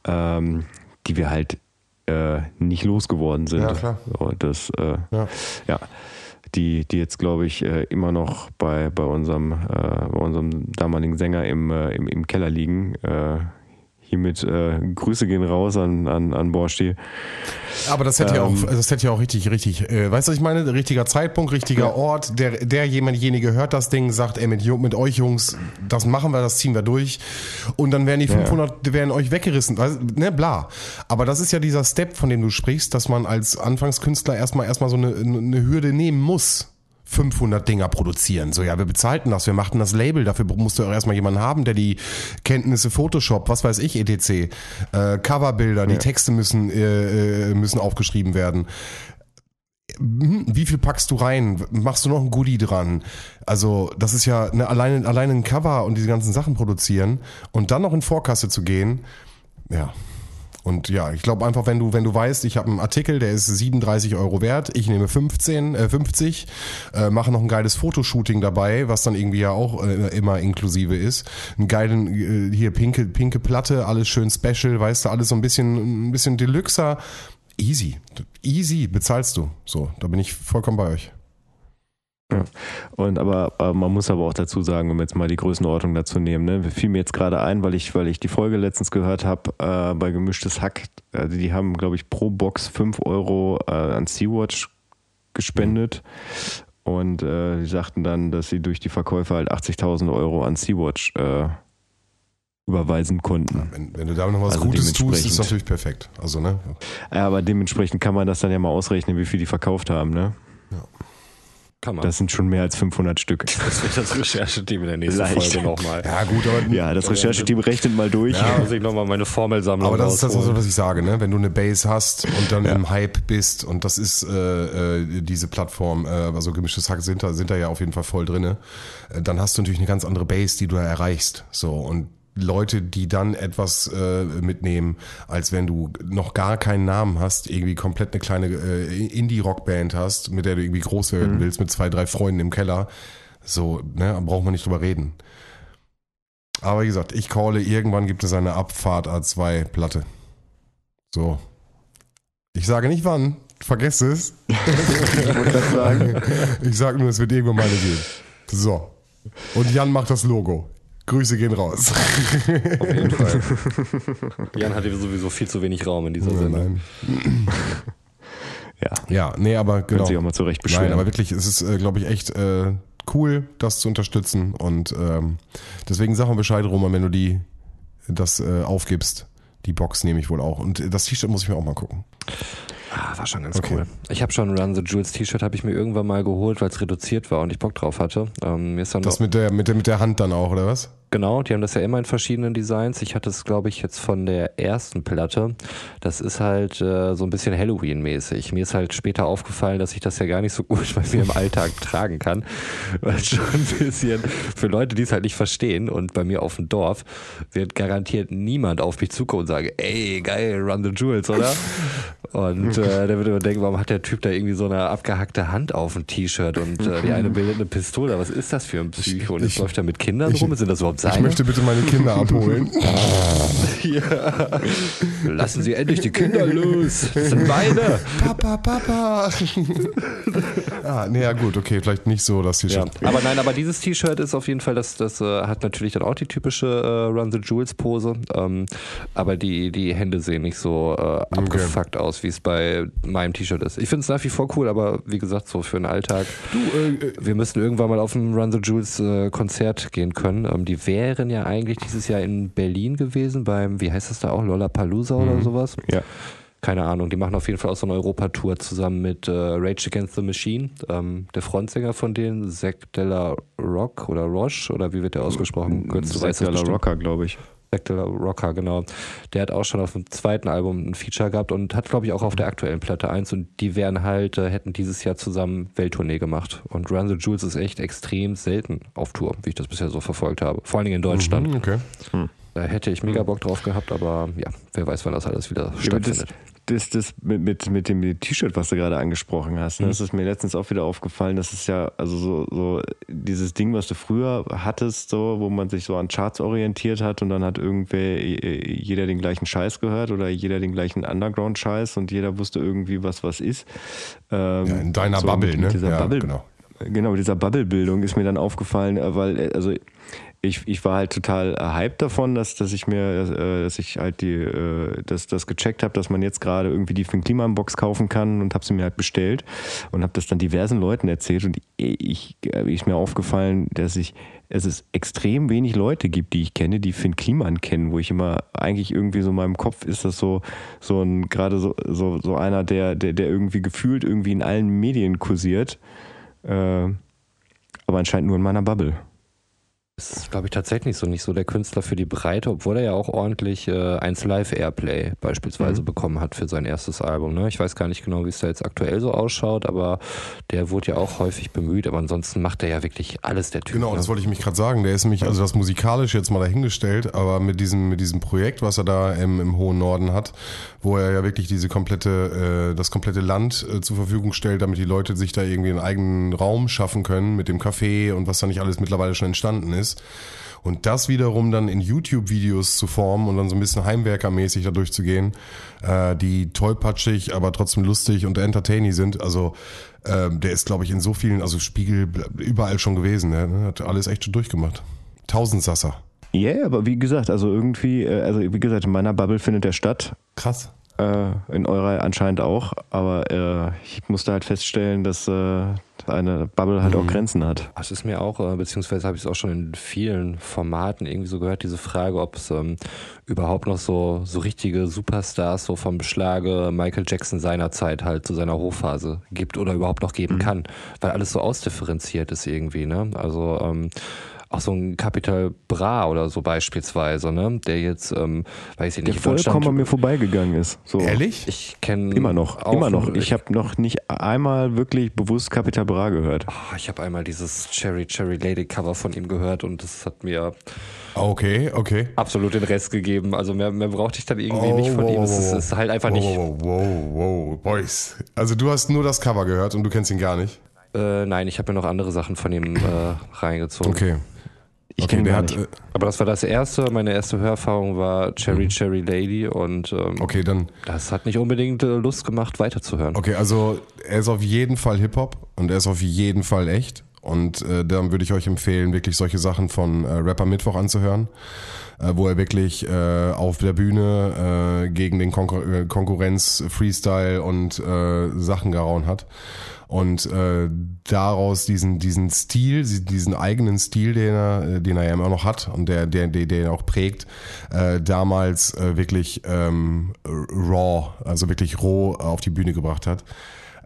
ähm, die wir halt äh, nicht losgeworden sind. Ja, klar. Das, äh, ja. ja. Die, die jetzt, glaube ich, äh, immer noch bei, bei, unserem, äh, bei unserem damaligen Sänger im, äh, im, im Keller liegen hiermit äh, Grüße gehen raus an, an, an Borsti. Aber das hätte ähm, ja auch, das hätte ja auch richtig, richtig, äh, weißt du, was ich meine? Richtiger Zeitpunkt, richtiger ja. Ort, der, der jemandjenige hört das Ding, sagt, ey, mit, mit euch Jungs, das machen wir, das ziehen wir durch. Und dann werden die 500, ja. werden euch weggerissen, ne, bla. Aber das ist ja dieser Step, von dem du sprichst, dass man als Anfangskünstler erstmal, erstmal so eine, eine Hürde nehmen muss. 500 Dinger produzieren. So, ja, wir bezahlten das, wir machten das Label, dafür musst du auch erstmal jemanden haben, der die Kenntnisse Photoshop, was weiß ich, etc., äh, Coverbilder, ja. die Texte müssen, äh, äh, müssen aufgeschrieben werden hm, wie viel packst du rein? Machst du noch ein Goodie dran? Also, das ist ja eine, alleine, alleine ein Cover und diese ganzen Sachen produzieren und dann noch in Vorkasse zu gehen, ja. Und ja, ich glaube einfach, wenn du, wenn du weißt, ich habe einen Artikel, der ist 37 Euro wert, ich nehme 15, äh, 50, äh, mache noch ein geiles Fotoshooting dabei, was dann irgendwie ja auch äh, immer inklusive ist. Einen geilen, äh, hier pinke, pinke Platte, alles schön special, weißt du, alles so ein bisschen, ein bisschen deluxer. Easy. Easy bezahlst du. So, da bin ich vollkommen bei euch. Ja. Und aber, aber, man muss aber auch dazu sagen, um jetzt mal die Größenordnung dazu nehmen, ne, fiel mir jetzt gerade ein, weil ich, weil ich die Folge letztens gehört habe äh, bei Gemischtes Hack, also die haben, glaube ich, pro Box 5 Euro äh, an Sea-Watch gespendet. Mhm. Und äh, die sagten dann, dass sie durch die Verkäufe halt 80.000 Euro an Sea-Watch äh, überweisen konnten. Ja, wenn, wenn, du da noch was also Gutes tust, ist natürlich perfekt. Also, ne? Ja, aber dementsprechend kann man das dann ja mal ausrechnen, wie viel die verkauft haben, ne? Ja. Kann man. Das sind schon mehr als 500 Stück. Das wird das Rechercheteam in der nächsten Leicht. Folge nochmal. Ja, gut, aber. Ja, das Rechercheteam rechnet mal durch. Ja, muss ich nochmal meine Formelsammlung Aber das rausholen. ist das, was ich sage, ne? Wenn du eine Base hast und dann ja. im Hype bist und das ist äh, äh, diese Plattform, äh, also gemischtes Hack sind da, sind da ja auf jeden Fall voll drinne, äh, dann hast du natürlich eine ganz andere Base, die du da erreichst. So, und Leute, die dann etwas äh, mitnehmen, als wenn du noch gar keinen Namen hast, irgendwie komplett eine kleine äh, Indie-Rock-Band hast, mit der du irgendwie groß werden mhm. willst, mit zwei, drei Freunden im Keller. So, ne, braucht man nicht drüber reden. Aber wie gesagt, ich calle, irgendwann gibt es eine Abfahrt A2-Platte. So. Ich sage nicht wann, vergesst es. ich sage nur, es wird irgendwann mal geben. So. Und Jan macht das Logo. Grüße gehen raus. Auf jeden Fall. Jan hatte sowieso viel zu wenig Raum in dieser Sendung. ja. Ja, nee, aber genau. Können sich auch mal zurecht beschweren. Nein, aber wirklich, es ist, äh, glaube ich, echt äh, cool, das zu unterstützen. Und ähm, deswegen sag mal Bescheid, Roman, wenn du die das äh, aufgibst. Die Box nehme ich wohl auch. Und das T-Shirt muss ich mir auch mal gucken. Ah, war schon ganz okay. cool. Ich habe schon Run the Jewels T-Shirt habe ich mir irgendwann mal geholt, weil es reduziert war und ich Bock drauf hatte. Ähm, das mit der, mit, der, mit der Hand dann auch, oder was? Genau, die haben das ja immer in verschiedenen Designs. Ich hatte es, glaube ich, jetzt von der ersten Platte. Das ist halt äh, so ein bisschen Halloween-mäßig. Mir ist halt später aufgefallen, dass ich das ja gar nicht so gut bei mir im Alltag tragen kann. Weil schon ein bisschen für Leute, die es halt nicht verstehen und bei mir auf dem Dorf wird garantiert niemand auf mich zukommen und sagen, ey, geil, Run the Jewels, oder? Und äh, der würde immer denken, warum hat der Typ da irgendwie so eine abgehackte Hand auf dem T-Shirt und äh, die eine bildet eine Pistole. Was ist das für ein Psycho? Und jetzt läuft er mit Kindern rum? Sind das überhaupt seine? Ich möchte bitte meine Kinder abholen. ja. Lassen Sie endlich die Kinder los. Das sind meine. Papa, Papa. ah, nee, ja gut, okay, vielleicht nicht so das T-Shirt. Ja. Aber nein, aber dieses T-Shirt ist auf jeden Fall, das, das äh, hat natürlich dann auch die typische äh, Run the Jewels Pose. Ähm, aber die, die Hände sehen nicht so äh, abgefuckt okay. aus wie es bei meinem T-Shirt ist. Ich finde es nach wie vor cool, aber wie gesagt, so für den Alltag. Du, äh, äh, wir müssen irgendwann mal auf ein Run the Jewels äh, Konzert gehen können. Ähm, die wären ja eigentlich dieses Jahr in Berlin gewesen, beim, wie heißt das da auch, Lollapalooza mhm. oder sowas? Ja. Keine Ahnung, die machen auf jeden Fall auch so eine Europatour zusammen mit äh, Rage Against the Machine. Ähm, der Frontsänger von denen, Zack Della Rock oder Roche, oder wie wird der ausgesprochen? Zack Della Rocker, glaube ich. Spectre Rocker, genau. Der hat auch schon auf dem zweiten Album ein Feature gehabt und hat, glaube ich, auch auf der aktuellen Platte eins und die wären halt, äh, hätten dieses Jahr zusammen Welttournee gemacht. Und Run the Jewels ist echt extrem selten auf Tour, wie ich das bisher so verfolgt habe. Vor allen Dingen in Deutschland. Mhm, okay. Hm. Da hätte ich mega Bock drauf gehabt, aber ja, wer weiß, wann das alles wieder ja, stattfindet das, das mit, mit, mit dem T-Shirt, was du gerade angesprochen hast, ne? Mhm. das ist mir letztens auch wieder aufgefallen, das ist ja, also so, so dieses Ding, was du früher hattest, so, wo man sich so an Charts orientiert hat und dann hat irgendwer jeder den gleichen Scheiß gehört oder jeder den gleichen Underground-Scheiß und jeder wusste irgendwie, was was ist. Ähm, ja, in deiner so Bubble, ne? Dieser ja, Bubble, genau. Genau, dieser Bubble-Bildung ist mir dann aufgefallen, äh, weil, äh, also ich, ich war halt total hyped davon, dass, dass ich mir, äh, dass ich halt die, äh, dass das gecheckt habe, dass man jetzt gerade irgendwie die Finn Kliman Box kaufen kann und habe sie mir halt bestellt und habe das dann diversen Leuten erzählt und ich, ich mir aufgefallen, dass ich es ist extrem wenig Leute gibt, die ich kenne, die Finn Kliman kennen, wo ich immer eigentlich irgendwie so in meinem Kopf ist das so so ein gerade so, so so einer, der der der irgendwie gefühlt irgendwie in allen Medien kursiert, äh, aber anscheinend nur in meiner Bubble. Ist, glaube ich, tatsächlich so nicht so der Künstler für die Breite, obwohl er ja auch ordentlich äh, 1 Live Airplay beispielsweise mhm. bekommen hat für sein erstes Album. Ne? Ich weiß gar nicht genau, wie es da jetzt aktuell so ausschaut, aber der wurde ja auch häufig bemüht, aber ansonsten macht er ja wirklich alles der Typ. Genau, ne? das wollte ich mich gerade sagen. Der ist nämlich, also das musikalisch jetzt mal dahingestellt, aber mit diesem, mit diesem Projekt, was er da im, im hohen Norden hat, wo er ja wirklich diese komplette, äh, das komplette Land äh, zur Verfügung stellt, damit die Leute sich da irgendwie einen eigenen Raum schaffen können mit dem Café und was da nicht alles mittlerweile schon entstanden ist ist. Und das wiederum dann in YouTube-Videos zu formen und dann so ein bisschen Heimwerkermäßig da durchzugehen, äh, die tollpatschig, aber trotzdem lustig und entertaining sind. Also äh, der ist, glaube ich, in so vielen, also Spiegel überall schon gewesen. Ne? Hat alles echt schon durchgemacht. Tausendsasser. Ja, yeah, aber wie gesagt, also irgendwie, äh, also wie gesagt, in meiner Bubble findet der statt. Krass. Äh, in eurer anscheinend auch, aber äh, ich musste halt feststellen, dass äh, eine Bubble halt mhm. auch Grenzen hat. Das ist mir auch, äh, beziehungsweise habe ich es auch schon in vielen Formaten irgendwie so gehört, diese Frage, ob es ähm, überhaupt noch so, so richtige Superstars so vom Beschlage Michael Jackson seiner Zeit halt zu seiner Hochphase gibt oder überhaupt noch geben mhm. kann, weil alles so ausdifferenziert ist irgendwie, ne? Also ähm, auch so ein Capital Bra oder so beispielsweise, ne? Der jetzt, ähm, weiß ich nicht, der vollkommen an mir vorbeigegangen ist. So. Ehrlich? Ich kenne immer noch, immer noch. Ich habe noch nicht einmal wirklich bewusst Capital Bra gehört. Oh, ich habe einmal dieses Cherry Cherry Lady Cover von ihm gehört und das hat mir Okay, okay. Absolut den Rest gegeben. Also mehr, mehr brauchte ich dann irgendwie oh, nicht von wow, ihm. Es ist, ist, halt einfach wow, nicht. Wow, wow, wow, Boys. Also du hast nur das Cover gehört und du kennst ihn gar nicht? Äh, nein, ich habe mir noch andere Sachen von ihm äh, reingezogen. Okay. Ich okay, der hat, äh, aber das war das erste. Meine erste Hörerfahrung war Cherry mhm. Cherry Lady und ähm, okay, dann das hat nicht unbedingt äh, Lust gemacht, weiterzuhören. Okay, also er ist auf jeden Fall Hip Hop und er ist auf jeden Fall echt. Und äh, dann würde ich euch empfehlen, wirklich solche Sachen von äh, Rapper Mittwoch anzuhören, äh, wo er wirklich äh, auf der Bühne äh, gegen den Konkur äh, Konkurrenz Freestyle und äh, Sachen gerauen hat und äh, daraus diesen diesen Stil, diesen eigenen Stil, den er, den er ja immer noch hat und der der der, der auch prägt, äh, damals äh, wirklich ähm, raw, also wirklich roh auf die Bühne gebracht hat.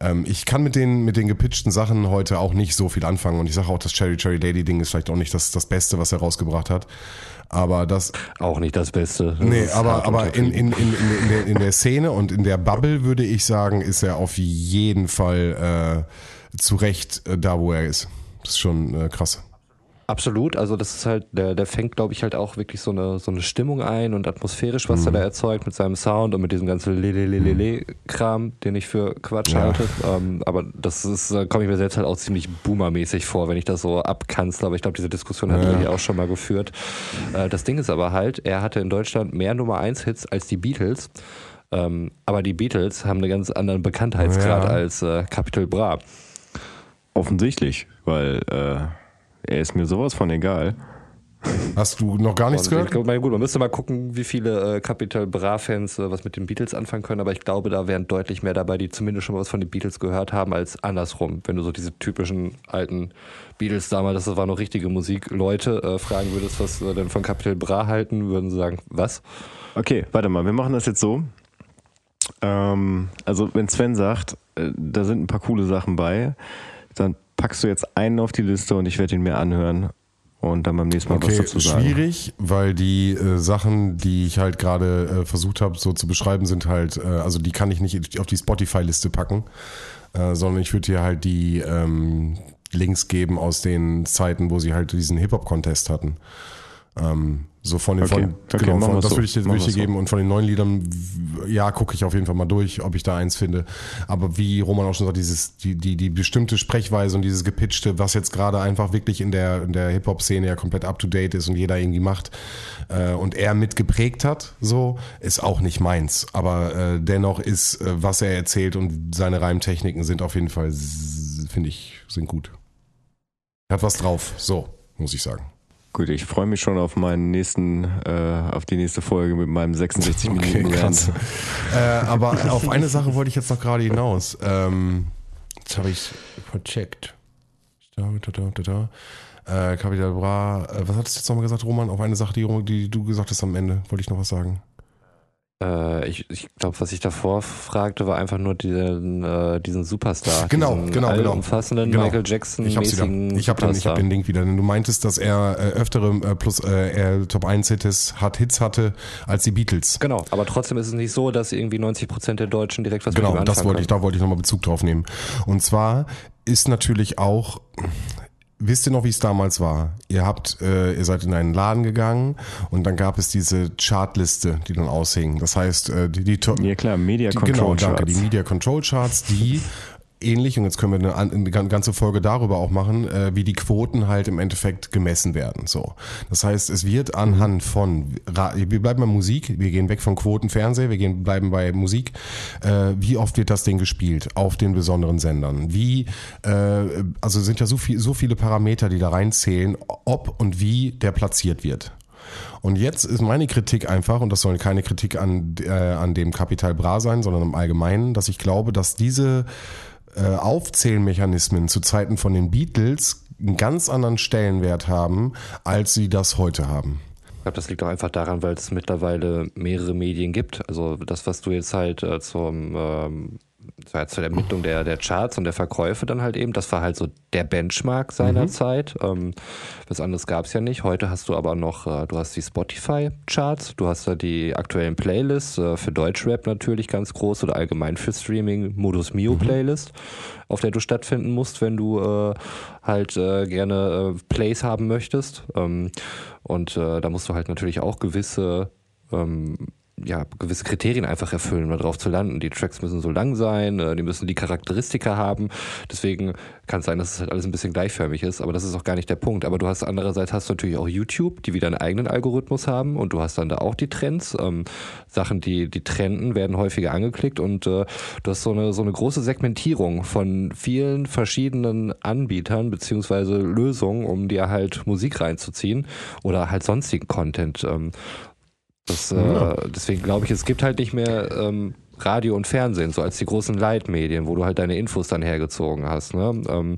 Ähm, ich kann mit den mit den gepitchten Sachen heute auch nicht so viel anfangen und ich sage auch, das Cherry Cherry Lady Ding ist vielleicht auch nicht das das Beste, was er rausgebracht hat. Aber das. Auch nicht das Beste. Das nee, aber, aber in, in, in, in, der, in der Szene und in der Bubble würde ich sagen, ist er auf jeden Fall äh, zu Recht äh, da, wo er ist. Das ist schon äh, krass. Absolut, also das ist halt, der, der fängt, glaube ich, halt auch wirklich so eine, so eine Stimmung ein und atmosphärisch, was mhm. er da erzeugt mit seinem Sound und mit diesem ganzen Lelelelele-Kram, den ich für Quatsch ja. halte. Ähm, aber das ist, da komme ich mir selbst halt auch ziemlich boomermäßig vor, wenn ich das so abkanzle. Aber ich glaube, diese Diskussion hatten ja. wir hier auch schon mal geführt. Äh, das Ding ist aber halt, er hatte in Deutschland mehr Nummer 1 Hits als die Beatles. Ähm, aber die Beatles haben einen ganz anderen Bekanntheitsgrad ja. als äh, Capital Bra. Offensichtlich, weil äh er ist mir sowas von egal. Hast du noch gar nichts gehört? Glaube, gut, man müsste mal gucken, wie viele äh, Capital Bra-Fans äh, was mit den Beatles anfangen können, aber ich glaube, da wären deutlich mehr dabei, die zumindest schon mal was von den Beatles gehört haben, als andersrum. Wenn du so diese typischen alten Beatles damals, das war noch richtige Musik, Leute äh, fragen würdest, was sie denn von Capital Bra halten, würden sie sagen, was? Okay, warte mal, wir machen das jetzt so. Ähm, also, wenn Sven sagt, äh, da sind ein paar coole Sachen bei, dann packst du jetzt einen auf die Liste und ich werde ihn mir anhören und dann beim nächsten Mal okay, was dazu sagen. Schwierig, weil die äh, Sachen, die ich halt gerade äh, versucht habe, so zu beschreiben, sind halt, äh, also die kann ich nicht auf die Spotify-Liste packen, äh, sondern ich würde dir halt die ähm, Links geben aus den Zeiten, wo sie halt diesen Hip-Hop-Contest hatten. Ähm, so von den, okay. von, okay, genau, von, das so. würde ich dir, würd ich dir geben. So. Und von den neuen Liedern, ja, gucke ich auf jeden Fall mal durch, ob ich da eins finde. Aber wie Roman auch schon sagt, dieses, die, die, die bestimmte Sprechweise und dieses gepitchte, was jetzt gerade einfach wirklich in der, in der Hip-Hop-Szene ja komplett up to date ist und jeder irgendwie macht äh, und er mitgeprägt hat, so, ist auch nicht meins. Aber äh, dennoch ist, äh, was er erzählt und seine Reimtechniken sind auf jeden Fall, finde ich, sind gut. Hat was drauf, so, muss ich sagen. Gut, ich freue mich schon auf meinen nächsten, äh, auf die nächste Folge mit meinem 66 okay, Minuten Rant. äh, aber auf eine Sache wollte ich jetzt noch gerade hinaus. Ähm, jetzt habe ich vercheckt. Da, da, da, da, da. Äh, Capital Bra. Äh, was hattest du jetzt nochmal gesagt, Roman? Auf eine Sache, die, die du gesagt hast am Ende, wollte ich noch was sagen. Äh, ich ich glaube, was ich davor fragte, war einfach nur diesen, äh, diesen Superstar. Genau, diesen genau, genau. Umfassenden Genau. Michael Jackson Ich, habe den, ich hab den Link wieder. Denn du meintest, dass er äh, öftere äh, plus äh, er Top 1 Hits, hat Hits hatte als die Beatles. Genau, aber trotzdem ist es nicht so, dass irgendwie 90 Prozent der Deutschen direkt was Genau, mit ihm das anfangen wollte ich, da wollte ich nochmal Bezug drauf nehmen. Und zwar ist natürlich auch, wisst ihr noch, wie es damals war? Ihr habt, äh, ihr seid in einen Laden gegangen und dann gab es diese Chartliste, die dann aushing. Das heißt, äh, die, die Top, Ja klar, Media die, Control genau, danke, Charts. die Media Control Charts, die ähnlich, und jetzt können wir eine, eine ganze Folge darüber auch machen, äh, wie die Quoten halt im Endeffekt gemessen werden. So, Das heißt, es wird anhand von, wir bleiben bei Musik, wir gehen weg von Quoten Fernsehen, wir gehen, bleiben bei Musik. Äh, wie oft wird das Ding gespielt auf den besonderen Sendern? Wie, äh, also sind ja so, viel, so viele Parameter, die da reinzählen, ob und wie der platziert wird. Und jetzt ist meine Kritik einfach, und das soll keine Kritik an, äh, an dem Kapital Bra sein, sondern im Allgemeinen, dass ich glaube, dass diese äh, Aufzählmechanismen zu Zeiten von den Beatles einen ganz anderen Stellenwert haben, als sie das heute haben. Ich glaube, das liegt auch einfach daran, weil es mittlerweile mehrere Medien gibt. Also das, was du jetzt halt äh, zum ähm, zur zur Ermittlung der, der Charts und der Verkäufe dann halt eben, das war halt so der Benchmark seiner Zeit. Ähm, was anderes gab es ja nicht. Heute hast du aber noch, äh, du hast die Spotify-Charts, du hast da die aktuellen Playlists, äh, für Deutschrap natürlich ganz groß oder allgemein für Streaming, Modus Mio Playlist, auf der du stattfinden musst, wenn du äh, halt äh, gerne äh, Plays haben möchtest. Ähm, und äh, da musst du halt natürlich auch gewisse ähm, ja, gewisse Kriterien einfach erfüllen, um da drauf zu landen. Die Tracks müssen so lang sein, äh, die müssen die Charakteristika haben. Deswegen kann es sein, dass es halt alles ein bisschen gleichförmig ist, aber das ist auch gar nicht der Punkt. Aber du hast andererseits hast du natürlich auch YouTube, die wieder einen eigenen Algorithmus haben und du hast dann da auch die Trends. Ähm, Sachen, die, die trenden, werden häufiger angeklickt und äh, du hast so eine, so eine große Segmentierung von vielen verschiedenen Anbietern beziehungsweise Lösungen, um dir halt Musik reinzuziehen oder halt sonstigen Content. Ähm, das, äh, deswegen glaube ich, es gibt halt nicht mehr ähm, Radio und Fernsehen, so als die großen Leitmedien, wo du halt deine Infos dann hergezogen hast. Ne? Ähm,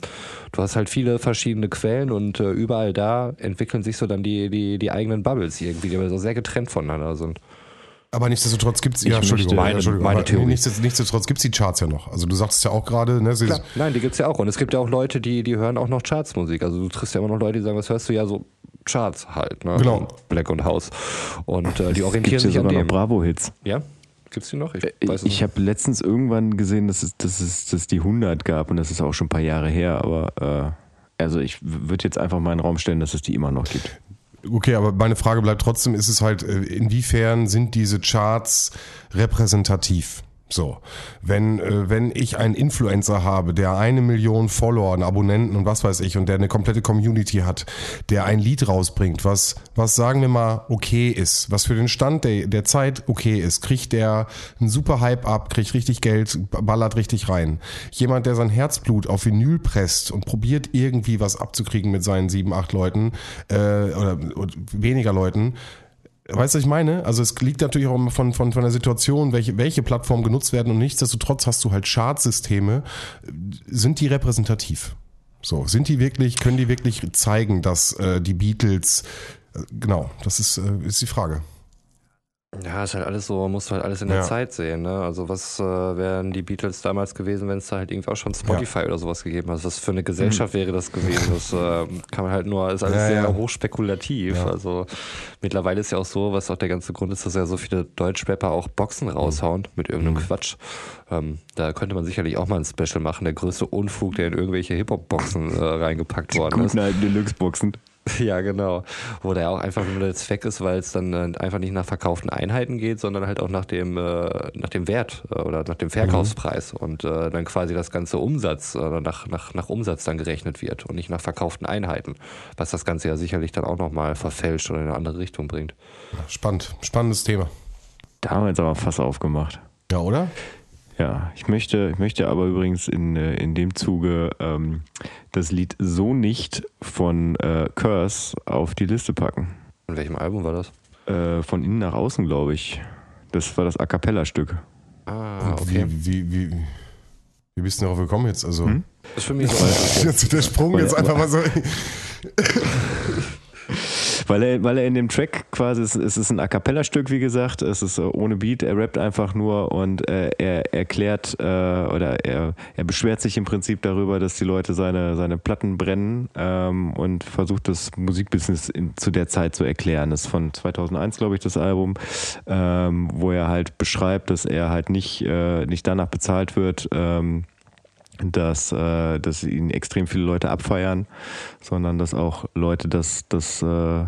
du hast halt viele verschiedene Quellen und äh, überall da entwickeln sich so dann die, die, die eigenen Bubbles irgendwie, die aber so sehr getrennt voneinander sind. Aber nichtsdestotrotz gibt's ja, Ich Entschuldigung, möchte- meine, Entschuldigung, meine aber Theorie. Nichtsdestotrotz, gibt's die Charts ja noch. Also du sagtest ja auch gerade, ne, Klar, nein, die gibt's ja auch. Und es gibt ja auch Leute, die, die hören auch noch Chartsmusik. Also du triffst ja immer noch Leute, die sagen, was hörst du ja so Charts halt, ne? Genau. Black und House. Und äh, die orientieren Gibt sich an dem. Bravo-Hits. Ja? Gibt's die noch? Ich, Ich, weiß es ich habe letztens irgendwann gesehen, dass es, dass es dass es die 100 gab und das ist auch schon ein paar Jahre her, aber äh, also ich würde jetzt einfach mal in den Raum stellen, dass es die immer noch gibt. Okay, aber meine Frage bleibt trotzdem, ist es halt, äh, inwiefern sind diese Charts repräsentativ? So, wenn, äh, wenn ich einen Influencer habe, der eine Million Follower und Abonnenten und was weiß ich und der eine komplette Community hat, der ein Lied rausbringt, was, was sagen wir mal okay ist, was für den Stand der, der Zeit okay ist, kriegt der einen super Hype ab, kriegt richtig Geld, ballert richtig rein. Jemand, der sein Herzblut auf Vinyl presst und probiert irgendwie was abzukriegen mit seinen sieben, acht Leuten äh, oder, oder weniger Leuten, Weißt du, was ich meine? Also es liegt natürlich auch immer von, von, von der Situation, welche, welche Plattformen genutzt werden und nichtsdestotrotz hast du halt Chartsysteme. Sind die repräsentativ? So, sind die wirklich, können die wirklich zeigen, dass äh, die Beatles, äh, genau, das ist, äh, ist die Frage. Ja, ist halt alles so, musst du halt alles in der Ja. Zeit sehen. Ne? Also was äh, wären die Beatles damals gewesen, wenn es da halt irgendwie auch schon Spotify oder sowas gegeben hat? Was für eine Gesellschaft wäre das gewesen? Das äh, kann man halt nur, ist alles Mhm. Ja, sehr ja. hochspekulativ. Ja. Also mittlerweile ist ja auch so, was auch der ganze Grund ist, dass ja so viele Deutschrapper auch Boxen Mhm. raushauen mit irgendeinem Quatsch. Ähm, da könnte man sicherlich auch mal ein Special machen. Der größte Unfug, der in irgendwelche Hip-Hop-Boxen äh, reingepackt worden ist. Guten alten Deluxe-Boxen. Ja, genau. Wo der auch einfach nur der Zweck ist, weil es dann äh, einfach nicht nach verkauften Einheiten geht, sondern halt auch nach dem, äh, nach dem Wert äh, oder nach dem Verkaufspreis und äh, dann quasi das ganze Umsatz äh, nach, nach, nach Umsatz dann gerechnet wird und nicht nach verkauften Einheiten. Was das Ganze ja sicherlich dann auch nochmal verfälscht oder in eine andere Richtung bringt. Spannend, spannendes Thema. Damals aber fast aufgemacht. Ja, oder? Ja, ich möchte, ich möchte aber übrigens in, äh, in dem Zuge ähm, das Lied So nicht von äh, Curse auf die Liste packen. In welchem Album war das? Äh, von innen nach außen, glaube ich. Das war das A Cappella-Stück. Ah, okay. wie, wie, wie, wie bist du darauf gekommen jetzt? Also, Das ist für mich so. jetzt der Sprung jetzt einfach mal so. weil, er, weil er in dem Track quasi, es, ist ein A Cappella-Stück, wie gesagt, es ist äh, ohne Beat, er rappt einfach nur und äh, er erklärt äh, oder er, er beschwert sich im Prinzip darüber, dass die Leute seine, seine Platten brennen ähm, und versucht das Musikbusiness in, zu der Zeit zu erklären. Das ist von 2001, glaube ich, das Album, ähm, wo er halt beschreibt, dass er halt nicht, äh, nicht danach bezahlt wird, ähm, dass, äh, dass ihn extrem viele Leute abfeiern, sondern dass auch Leute das, das, äh,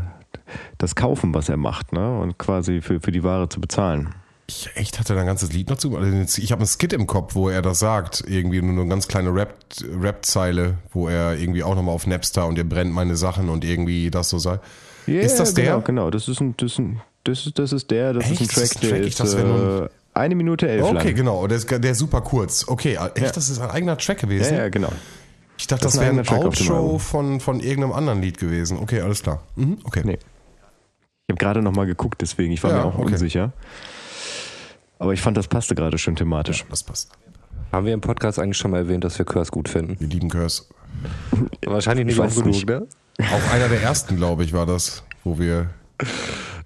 das kaufen, was er macht, ne? Und quasi für, für die Ware zu bezahlen. Ich echt hatte da ein ganzes Lied noch zu. Also ich habe einen Skit im Kopf, wo er das sagt. Irgendwie nur eine ganz kleine Rap-Zeile, Rap wo er irgendwie auch nochmal auf Napster und ihr brennt meine Sachen und irgendwie das so sagt. Yeah, ist das genau, der? Genau, das ist ein, das ist ein, das ist, das ist der, das Echt? ist ein Das Track, ist ein Track? der Ich ist dachte, das äh, eine Minute elf Okay, lang. genau. Der ist, der ist super kurz. Okay, echt, Ja. das ist ein eigener Track Ja, gewesen? ja, genau. Ich dachte, Das das, wäre ein Outro Album. von, von irgendeinem anderen Lied gewesen. Okay, alles klar. Mhm, okay. Nee. Ich habe gerade nochmal geguckt, deswegen, ich war Ja, mir auch okay. unsicher. Aber ich fand, das passte gerade schön thematisch. Das passt. Haben wir im Podcast eigentlich schon mal erwähnt, dass wir Curse gut finden? Wir lieben Curse. Wahrscheinlich nicht Ich oft genug, ne? Auch einer der ersten, glaube ich, war das, wo wir.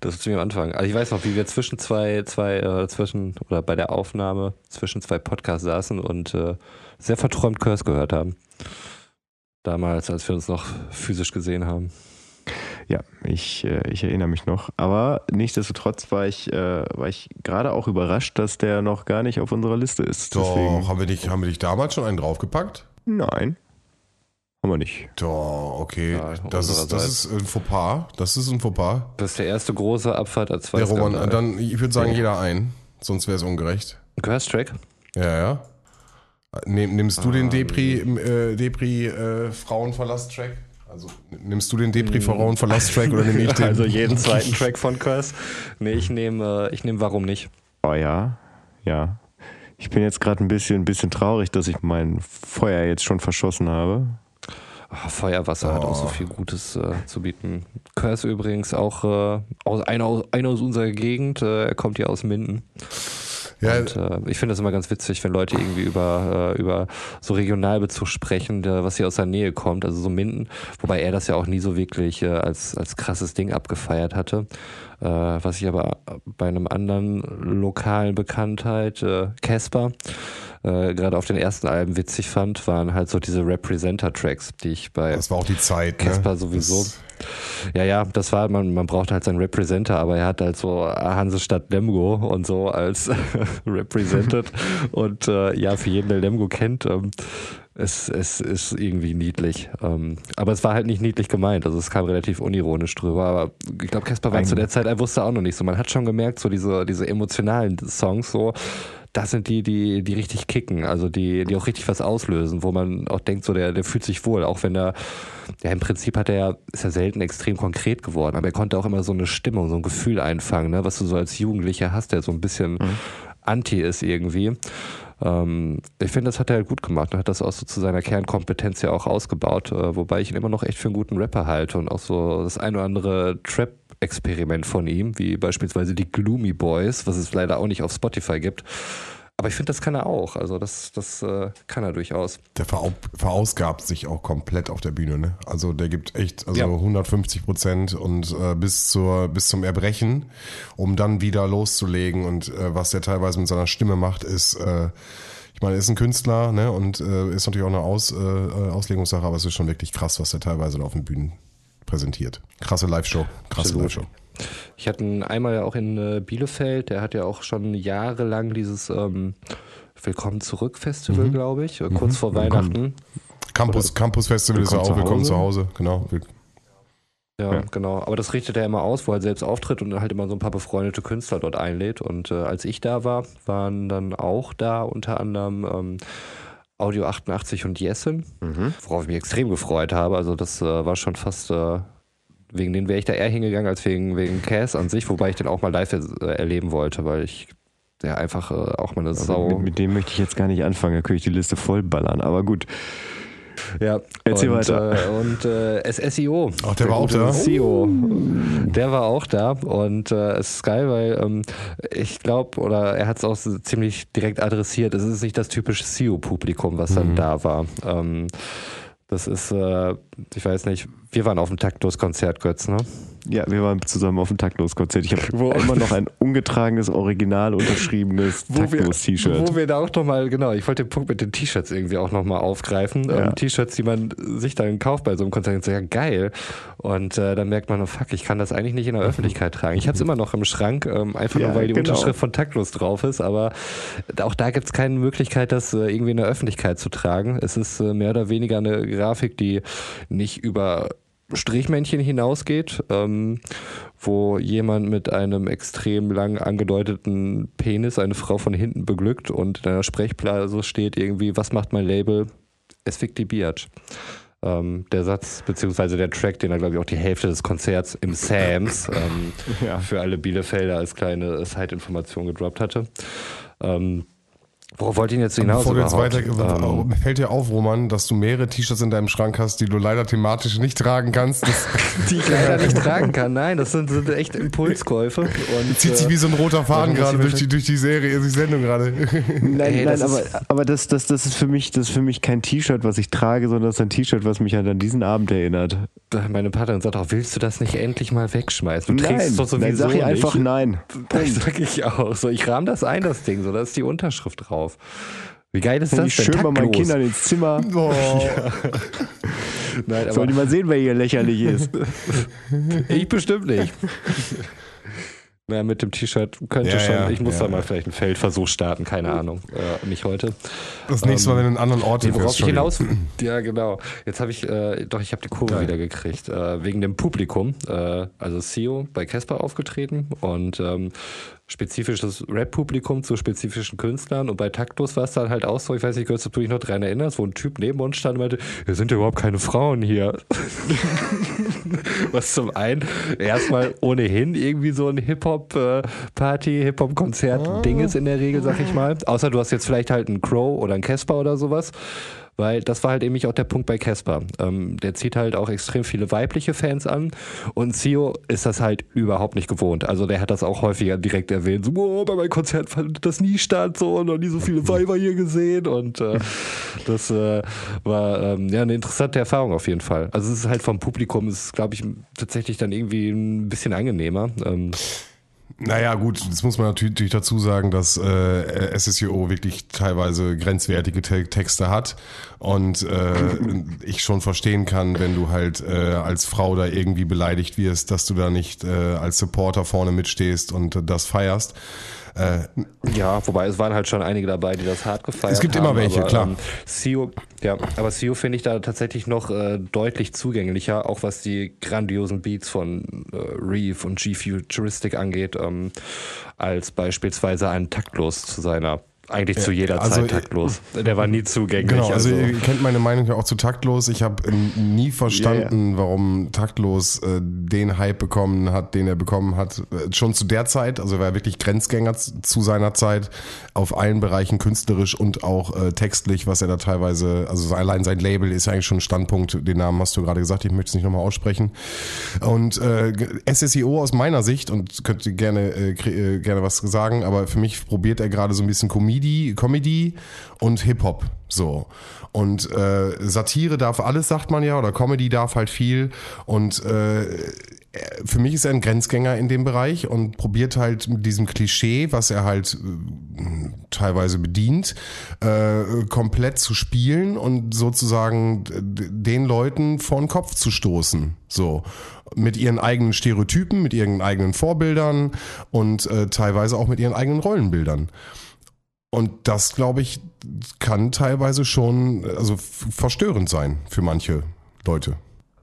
Das ist ziemlich am Anfang. Also ich weiß noch, wie wir zwischen zwei, zwei, äh, zwischen, oder bei der Aufnahme zwischen zwei Podcasts saßen und äh, sehr verträumt Curse gehört haben. Damals, als wir uns noch physisch gesehen haben. Ja, ich, äh, ich erinnere mich noch. Aber nichtsdestotrotz war ich, äh, war ich gerade auch überrascht, dass der noch gar nicht auf unserer Liste ist. Doch, Deswegen, haben wir, nicht, haben wir nicht damals schon einen draufgepackt? nein, haben wir nicht. Doch, okay. Ja, das, ist, das ist ein Fauxpas. Das ist ein Fauxpas. Das ist der erste große Abfahrt als Der zwei Roman, dann, ich würde sagen, jeder ein. Sonst wäre es ungerecht. Curse-Track? Ja, ja. Nehm, nimmst du Ah, den Depri, äh, Depri äh, Frauenverlass-Track? Also nimmst du den Depri Hm. Frauenverlass-Track oder nehme ich den? Also jeden zweiten Track von Curse. Nee, ich nehme, äh, ich nehme Warum nicht? Oh ja, ja. Ich bin jetzt gerade ein bisschen, ein bisschen traurig, dass ich mein Feuer jetzt schon verschossen habe. Ah, Feuerwasser hat auch so viel Gutes äh, zu bieten. Curse übrigens auch äh, aus, einer, aus, einer aus unserer Gegend. Äh, er kommt hier aus Minden. Ja, Und äh, ich finde das immer ganz witzig, wenn Leute irgendwie über, äh, über so Regionalbezug sprechen, der, was hier aus der Nähe kommt, also so Minden, wobei er das ja auch nie so wirklich äh, als, als krasses Ding abgefeiert hatte. Was ich aber bei einem anderen lokalen Bekanntheit, Casper, äh, gerade auf den ersten Alben witzig fand, waren halt so diese Representer-Tracks, die ich bei das war auch die Zeit. Casper ne? sowieso. Das, Ja, ja, das war, man, man braucht halt seinen Representer, aber er hat halt so Hansestadt Lemgo und so als Represented. und äh, ja, für jeden, der Lemgo kennt, ähm, es, es ist irgendwie niedlich. Ähm, aber es war halt nicht niedlich gemeint, also es kam relativ unironisch drüber. Aber ich glaube, Casper war zu der Zeit, er wusste auch noch nicht so. Man hat schon gemerkt, so diese, diese emotionalen Songs so. Das sind die, die, die richtig kicken, also die, die auch richtig was auslösen, wo man auch denkt, so der, der fühlt sich wohl, auch wenn er, ja im Prinzip hat er ja, ist er selten extrem konkret geworden, aber er konnte auch immer so eine Stimmung, so ein Gefühl einfangen, ne, was du so als Jugendlicher hast, der so ein bisschen anti ist irgendwie. Ähm, ich finde, das hat er halt gut gemacht und hat das auch so zu seiner Kernkompetenz ja auch ausgebaut, äh, wobei ich ihn immer noch echt für einen guten Rapper halte und auch so das ein oder andere Trap-Experiment von ihm, wie beispielsweise die Gloomy Boys, was es leider auch nicht auf Spotify gibt. Aber ich finde, das kann er auch. Also das, das äh, kann er durchaus. der verau verausgabt sich auch komplett auf der Bühne. Ne? Also der gibt echt also Ja. 150 Prozent und äh, bis, zur, bis zum Erbrechen, um dann wieder loszulegen. Und äh, was der teilweise mit seiner Stimme macht, ist... Äh, ich meine, er ist ein Künstler ne, und äh, ist natürlich auch eine Aus, äh, Auslegungssache, aber es ist schon wirklich krass, was er teilweise da auf den Bühnen präsentiert. Krasse Live-Show. Krasse. Live-Show. Ich hatte ihn einmal ja auch in äh, Bielefeld, der hat ja auch schon jahrelang dieses ähm, Willkommen zurück Festival, glaube ich, äh, kurz vor Weihnachten. Campus, Campus Festival ist ja Willkommen auch Willkommen zu Hause. Genau. Ja, Ja. genau. Aber das richtet er immer aus, wo er selbst auftritt und halt immer so ein paar befreundete Künstler dort einlädt. Und äh, als ich da war, waren dann auch da unter anderem ähm, Audio 88 und Jessen, worauf ich mich extrem gefreut habe. Also das äh, war schon fast, äh, wegen denen wäre ich da eher hingegangen als wegen, wegen Cass an sich, wobei ich den auch mal live äh, erleben wollte, weil ich ja einfach äh, auch mal eine Sau. Mit, mit dem möchte ich jetzt gar nicht anfangen, da könnte ich die Liste vollballern. Aber gut, Ja, Erzähl und, weiter. Äh, und äh, SSIO. Ach, der war auch da? SEO. Der war auch da und äh, es ist geil, weil ähm, ich glaube, oder er hat es auch so ziemlich direkt adressiert, es ist nicht das typische SEO-Publikum, was dann da war. Ähm, das ist, äh, ich weiß nicht, wir waren auf dem Taktlos-Konzert, Götz, ne? Ja, wir waren zusammen auf dem Taktlos-Konzert. Ich habe immer noch ein ungetragenes, original unterschriebenes Taktlos-T-Shirt. Wo wir da auch nochmal, genau, ich wollte den Punkt mit den T-Shirts irgendwie auch nochmal aufgreifen. Ja. Ähm, T-Shirts, die man sich dann kauft bei so einem Konzert ja geil. Und äh, dann merkt man, oh fuck, ich kann das eigentlich nicht in der Öffentlichkeit tragen. Ich habe es immer noch im Schrank, ähm, einfach Ja, nur weil die genau. Unterschrift von Taktlos drauf ist, aber auch da gibt es keine Möglichkeit, das äh, irgendwie in der Öffentlichkeit zu tragen. Es ist äh, mehr oder weniger eine Grafik, die nicht über Strichmännchen hinausgeht, ähm, wo jemand mit einem extrem lang angedeuteten Penis eine Frau von hinten beglückt und in einer Sprechblase steht irgendwie, was macht mein Label? Es fickt die Biatch. Ähm, der Satz, beziehungsweise der Track, den er, glaube ich, auch die Hälfte des Konzerts im Sams ähm, Ja. für alle Bielefelder als kleine Side-Information gedroppt hatte. Ähm, worauf wollte ich denn jetzt hinaus? Bevor du jetzt weiter, Ähm, fällt dir auf, Roman, dass du mehrere T-Shirts in deinem Schrank hast, die du leider thematisch nicht tragen kannst. Die ich leider nicht tragen kann. Nein, das sind, sind echt Impulskäufe. Und, zieht sich äh, wie so ein roter Faden gerade durch die, durch die Serie, die Sendung gerade. Nein, Ey, nein, das aber, aber das, das, das, ist für mich, das ist für mich kein T-Shirt, was ich trage, sondern das ist ein T-Shirt, was mich halt an diesen Abend erinnert. meine Partnerin sagt auch, willst du das nicht endlich mal wegschmeißen? Du trägst nein, es doch nein, sowieso sag ich nicht. einfach nein. Das sag ich auch. So, ich rahm das ein, das Ding. So, da ist die Unterschrift drauf. Wie geil ist das Ich denn? schön bei meinen. Kindern ins Zimmer. Oh. Nein, aber Sollen die mal sehen, wer hier lächerlich ist. ich bestimmt nicht. Na, mit dem T-Shirt könnte Ja, schon, ja, ich muss ja. da mal vielleicht einen Feldversuch starten, keine Ahnung. Äh, nicht heute. Das nächste Mal, wenn du einen anderen Ort Nee, worauf ich hinaus. Ja, genau. Jetzt habe ich, äh, doch, ich habe die Kurve Geil. wieder gekriegt. Äh, wegen dem Publikum. Äh, also CEO bei Casper aufgetreten und ähm, spezifisches Rap-Publikum zu spezifischen Künstlern. Und bei Taktlos war es dann halt auch so, ich weiß nicht, ob du dich noch dran erinnerst, wo ein Typ neben uns stand und meinte, hier sind ja überhaupt keine Frauen hier. Was zum einen erstmal ohnehin irgendwie so ein Hip-Hop-Party, Hip-Hop-Konzert-Ding ist in der Regel, sag ich mal. Außer du hast jetzt vielleicht halt einen Crow oder einen Casper oder sowas. Weil das war halt nämlich auch der Punkt bei Casper. Ähm, der zieht halt auch extrem viele weibliche Fans an und Sio ist das halt überhaupt nicht gewohnt. Also der hat das auch häufiger direkt erwähnt. So, oh, bei meinem Konzert fand das nie statt, so und noch nie so viele Weiber hier gesehen und äh, das äh, war ähm, ja eine interessante Erfahrung auf jeden Fall. Also es ist halt vom Publikum, ist glaube ich tatsächlich dann irgendwie ein bisschen angenehmer. Ähm, Naja, gut, das muss man natürlich dazu sagen, dass äh, SSIO wirklich teilweise grenzwertige Te Texte hat und äh, ich schon verstehen kann, wenn du halt äh, als Frau da irgendwie beleidigt wirst, dass du da nicht äh, als Supporter vorne mitstehst und äh, das feierst. Äh, Ja, wobei es waren halt schon einige dabei, die das hart gefeiert haben. Es gibt immer welche, aber, klar. Ähm, CEO, ja, aber CEO finde ich da tatsächlich noch äh, deutlich zugänglicher, auch was die grandiosen Beats von äh, Reeve und G-Futuristic angeht, ähm, als beispielsweise ein Taktlos zu seiner eigentlich zu jeder also, Zeit taktlos. Der war nie zugänglich. Genau, also, also, ihr kennt meine Meinung ja auch zu taktlos. Ich habe nie verstanden, warum taktlos äh, den Hype bekommen hat, den er bekommen hat. Äh, schon zu der Zeit, also er war wirklich Grenzgänger zu seiner Zeit auf allen Bereichen künstlerisch und auch äh, textlich, was er da teilweise, also so allein sein Label ist eigentlich schon ein Standpunkt, den Namen hast du gerade gesagt, ich möchte es nicht nochmal aussprechen. Und äh, SSIO aus meiner Sicht, und könnt ihr gerne, äh, äh, gerne was sagen, aber für mich probiert er gerade so ein bisschen Comedy, Comedy und Hip-Hop. So. Und äh, Satire darf alles, sagt man ja, oder Comedy darf halt viel. Und äh, für mich ist er ein Grenzgänger in dem Bereich und probiert halt mit diesem Klischee, was er halt äh, teilweise bedient, äh, komplett zu spielen und sozusagen den Leuten vor den Kopf zu stoßen. So. Mit ihren eigenen Stereotypen, mit ihren eigenen Vorbildern und äh, teilweise auch mit ihren eigenen Rollenbildern. Und das, glaube ich, kann teilweise schon also verstörend sein für manche Leute.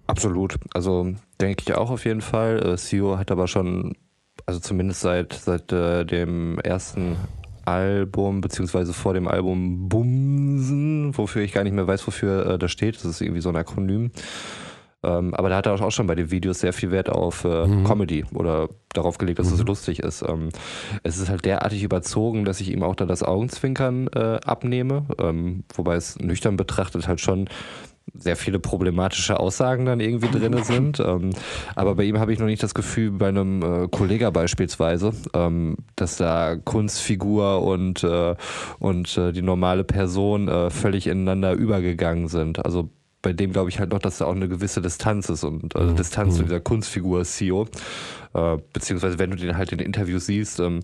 Absolut. Also denke ich auch auf jeden Fall. Äh, CEO hat aber schon, also zumindest seit, seit äh, dem ersten Album, beziehungsweise vor dem Album Bumsen, wofür ich gar nicht mehr weiß, wofür äh, das steht. Das ist irgendwie so ein Akronym. Ähm, aber da hat er auch schon bei den Videos sehr viel Wert auf äh, Comedy oder darauf gelegt, dass es lustig ist. Ähm, es ist halt derartig überzogen, dass ich ihm auch da das Augenzwinkern äh, abnehme, ähm, wobei es nüchtern betrachtet halt schon sehr viele problematische Aussagen dann irgendwie drin sind. Ähm, aber bei ihm habe ich noch nicht das Gefühl, bei einem äh, Kollega beispielsweise, ähm, dass da Kunstfigur und, äh, und äh, die normale Person äh, völlig ineinander übergegangen sind. Also bei dem glaube ich halt noch, dass da auch eine gewisse Distanz ist und also Distanz zu dieser Kunstfigur CEO. Äh, beziehungsweise wenn du den halt in Interviews siehst, ähm,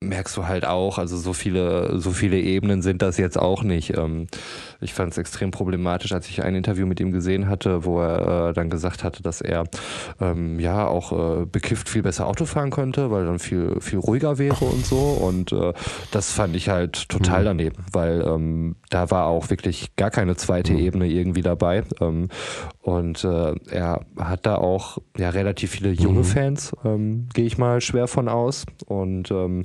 merkst du halt auch, also so viele, so viele Ebenen sind das jetzt auch nicht. Ähm, ich fand es extrem problematisch, als ich ein Interview mit ihm gesehen hatte, wo er äh, dann gesagt hatte, dass er ähm, ja auch äh, bekifft viel besser Auto fahren könnte, weil dann viel, viel ruhiger wäre und so. Und äh, das fand ich halt total daneben, weil ähm, da war auch wirklich gar keine zweite Ebene irgendwie dabei. Ähm, und äh, er hat da auch ja relativ viele junge Fans, ähm, gehe ich mal schwer von aus. Und ähm,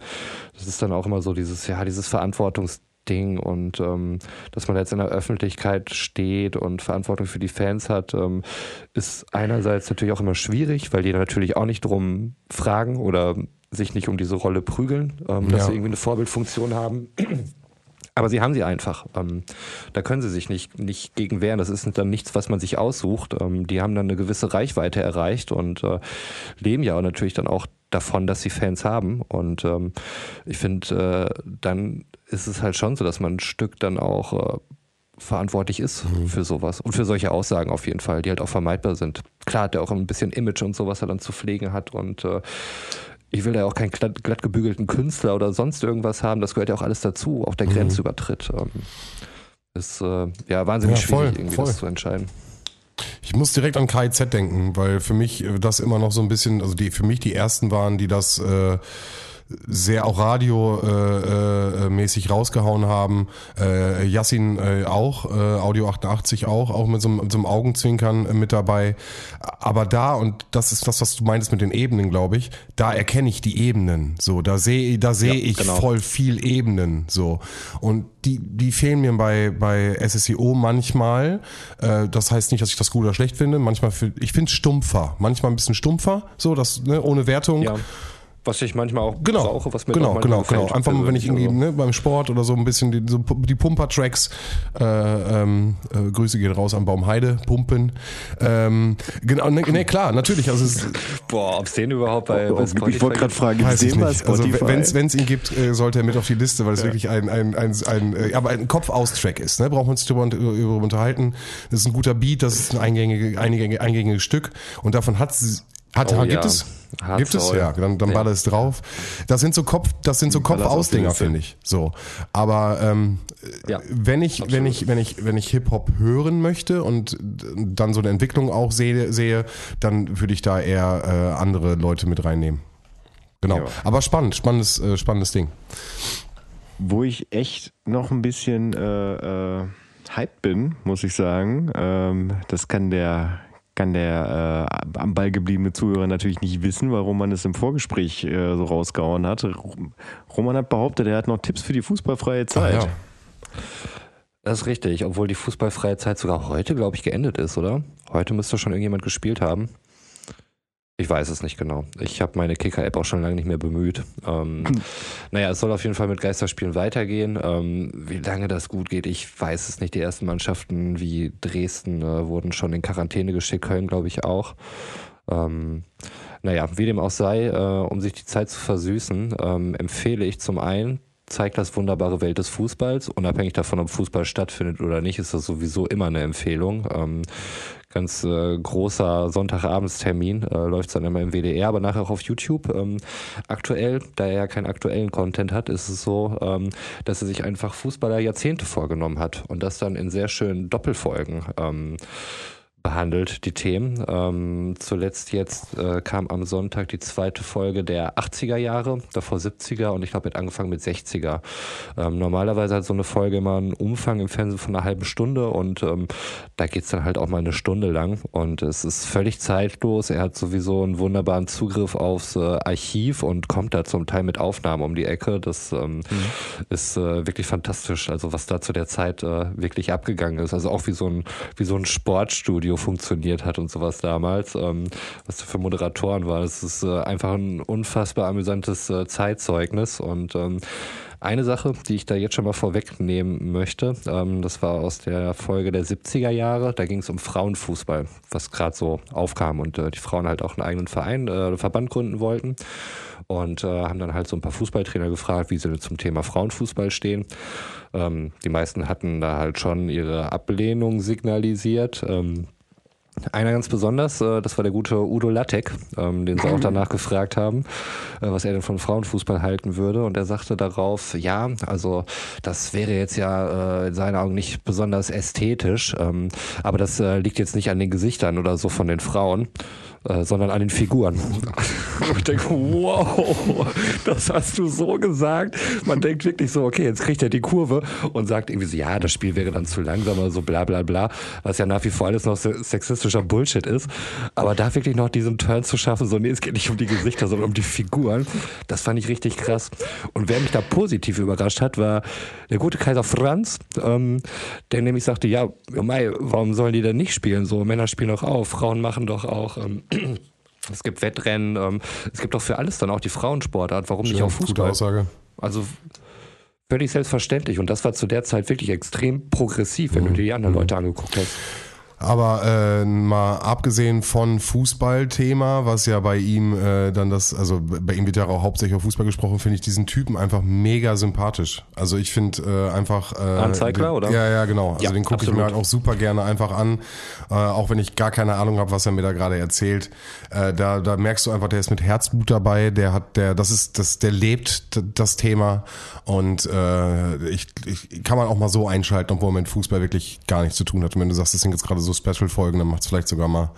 das ist dann auch immer so dieses, ja, dieses Verantwortungsding und ähm, dass man jetzt in der Öffentlichkeit steht und Verantwortung für die Fans hat, ähm, ist einerseits natürlich auch immer schwierig, weil die natürlich auch nicht drum fragen oder sich nicht um diese Rolle prügeln, ähm, dass Ja. sie irgendwie eine Vorbildfunktion haben. Aber sie haben sie einfach. Ähm, da können sie sich nicht, nicht gegen wehren. Das ist dann nichts, was man sich aussucht. Ähm, die haben dann eine gewisse Reichweite erreicht und äh, leben ja auch natürlich dann auch davon, dass sie Fans haben. Und ähm, ich finde, äh, dann ist es halt schon so, dass man ein Stück dann auch äh, verantwortlich ist für sowas und für solche Aussagen auf jeden Fall, die halt auch vermeidbar sind. Klar hat er auch ein bisschen Image und so, was er dann zu pflegen hat und äh, ich will ja auch keinen glatt, glatt gebügelten Künstler oder sonst irgendwas haben. Das gehört ja auch alles dazu, auch der Grenzübertritt. Ähm, ist äh, ja wahnsinnig Ja, voll, schwierig, irgendwie voll. das zu entscheiden. Ich muss direkt an KIZ denken, weil für mich äh, das immer noch so ein bisschen, also die für mich die ersten waren, die das äh, sehr auch radiomäßig äh, mäßig rausgehauen haben. Äh, Yassin äh, auch, äh, Audio 88 auch, auch mit so, einem- mit so einem Augenzwinkern äh, mit dabei. Aber da, und das ist das, was du meintest mit den Ebenen, glaube ich, da erkenne ich die Ebenen. So, da sehe da sehe Ja, ich genau. voll viel Ebenen. So. Und die, die fehlen mir bei, bei SSIO manchmal. Äh, das heißt nicht, dass ich das gut oder schlecht finde. Manchmal, fi- ich finde es stumpfer. Manchmal ein bisschen stumpfer, so, das, ne, ohne Wertung. Ja. Was ich manchmal auch Genau, brauche, was mir genau, auch genau, genau. Einfach mal, wenn ich irgendwie persönlich. ne, beim Sport oder so ein bisschen die, so die Pumper-Tracks, äh, ähm, äh, Grüße gehen raus an Baumheide, Pumpen. Ähm, genau, ne, ne, klar, natürlich. Also es, Also, boah, ob es den überhaupt bei, Oh, bei ich Spotify wollte gerade fragen, gibt es weiß ich den bei nicht. Also wenn es ihn gibt, äh, sollte er mit auf die Liste, weil es wirklich ein ein ein, ein äh, aber ein Kopf-aus-Track ist. Ne? Brauchen wir uns darüber, darüber unterhalten. Das ist ein guter Beat, das ist ein eingängige, eingängige, eingängiges Stück und davon hat hat, Oh gibt ja. es Hard gibt es ja dann dann Ja. baller es drauf. Das sind so Kopf das sind so Kopf-aus-Dinger finde ich. So, aber ähm, Ja. wenn ich wenn ich wenn ich wenn ich Hip Hop hören möchte und dann so eine Entwicklung auch sehe sehe, dann würde ich da eher äh, andere Leute mit reinnehmen. Genau. Ja. Aber spannend, spannendes, äh, spannendes Ding. Wo ich echt noch ein bisschen äh, äh, hyped bin, muss ich sagen. Ähm, das kann der kann der äh, am Ball gebliebene Zuhörer natürlich nicht wissen, warum man es im Vorgespräch äh, so rausgehauen hat. Roman hat behauptet, er hat noch Tipps für die fußballfreie Zeit. ja. Das ist richtig, obwohl die fußballfreie Zeit sogar heute, glaube ich, geendet ist, oder? Heute müsste schon irgendjemand gespielt haben. Ich weiß es nicht genau. Ich habe meine Kicker-App auch schon lange nicht mehr bemüht. Ähm, naja, es soll auf jeden Fall mit Geisterspielen weitergehen. Ähm, wie lange das gut geht, ich weiß es nicht. Die ersten Mannschaften wie Dresden äh, wurden schon in Quarantäne geschickt, Köln glaube ich auch. Ähm, naja, wie dem auch sei, äh, um sich die Zeit zu versüßen, ähm, empfehle ich zum einen, zeigt das wunderbare Welt des Fußballs. Unabhängig davon, ob Fußball stattfindet oder nicht, ist das sowieso immer eine Empfehlung. Ähm, ganz äh, großer Sonntagabendstermin, äh, läuft dann immer im WDR, aber nachher auch auf YouTube. Ähm, aktuell, da er ja keinen aktuellen Content hat, ist es so, ähm, dass er sich einfach Fußballer Jahrzehnte vorgenommen hat und das dann in sehr schönen Doppelfolgen ähm, behandelt, die Themen. Ähm, zuletzt jetzt äh, kam am Sonntag die zweite Folge der 80er Jahre, davor 70er und ich glaube, hat angefangen mit 60er. Ähm, normalerweise hat so eine Folge immer einen Umfang im Fernsehen von einer halben Stunde und ähm, da geht's dann halt auch mal eine Stunde lang und es ist völlig zeitlos. Er hat sowieso einen wunderbaren Zugriff aufs äh, Archiv und kommt da zum Teil mit Aufnahmen um die Ecke. Das ähm, ist äh, wirklich fantastisch. Also was da zu der Zeit äh, wirklich abgegangen ist. Also auch wie so ein, wie so ein Sportstudio funktioniert hat und sowas damals. Ähm, was für Moderatoren war. Das ist äh, einfach ein unfassbar amüsantes äh, Zeitzeugnis und ähm, Eine Sache, die ich da jetzt schon mal vorwegnehmen möchte, ähm, das war aus der Folge der 70er Jahre, da ging es um Frauenfußball, was gerade so aufkam und äh, die Frauen halt auch einen eigenen Verein, äh, Verband gründen wollten und äh, haben dann halt so ein paar Fußballtrainer gefragt, wie sie zum Thema Frauenfußball stehen. Ähm, die meisten hatten da halt schon ihre Ablehnung signalisiert. Ähm, einer ganz besonders, äh, das war der gute Udo Lattek, ähm, den sie auch danach gefragt haben, äh, was er denn von Frauenfußball halten würde. Und er sagte darauf, ja, also das wäre jetzt ja äh, in seinen Augen nicht besonders ästhetisch, ähm, aber das liegt jetzt nicht an den Gesichtern oder so von den Frauen, äh, sondern an den Figuren. Ich denke, wow, das hast du so gesagt. Man denkt wirklich so, okay, jetzt kriegt er die Kurve und sagt irgendwie so, ja, das Spiel wäre dann zu langsam oder so bla bla bla, was ja nach wie vor alles noch sexistischer Bullshit ist. Aber da wirklich noch diesen Turn zu schaffen, so, nee, es geht nicht um die Gesichter, sondern um die Figuren, das fand ich richtig krass. Und wer mich da positiv überrascht hat, war der gute Kaiser Franz, ähm, der nämlich sagte, ja, Mai, warum sollen die denn nicht spielen? So, Männer spielen doch auch, Frauen machen doch auch ähm, es gibt Wettrennen, ähm, es gibt doch für alles dann auch die Frauensportart. Warum Schön, nicht auch Fußball? Gute Aussage. Also völlig selbstverständlich. Und das war zu der Zeit wirklich extrem progressiv, wenn mhm. du dir die anderen mhm. Leute angeguckt hast. Aber äh, mal abgesehen von Fußballthema, was ja bei ihm äh, dann das, also bei ihm wird ja auch hauptsächlich auf Fußball gesprochen, finde ich diesen Typen einfach mega sympathisch. Also ich finde äh, einfach. Äh, Anzeigler, den, oder? Ja, ja, genau. Also ja, den gucke ich mir halt auch super gerne einfach an, äh, auch wenn ich gar keine Ahnung habe, was er mir da gerade erzählt. Äh, da, da merkst du einfach, der ist mit Herzblut dabei, der hat, der, das ist, das, der lebt das Thema und äh, ich, ich kann man auch mal so einschalten, obwohl man mit Fußball wirklich gar nichts zu tun hat. Und wenn du sagst, das sind jetzt gerade so Special-Folgen, dann macht es vielleicht sogar mal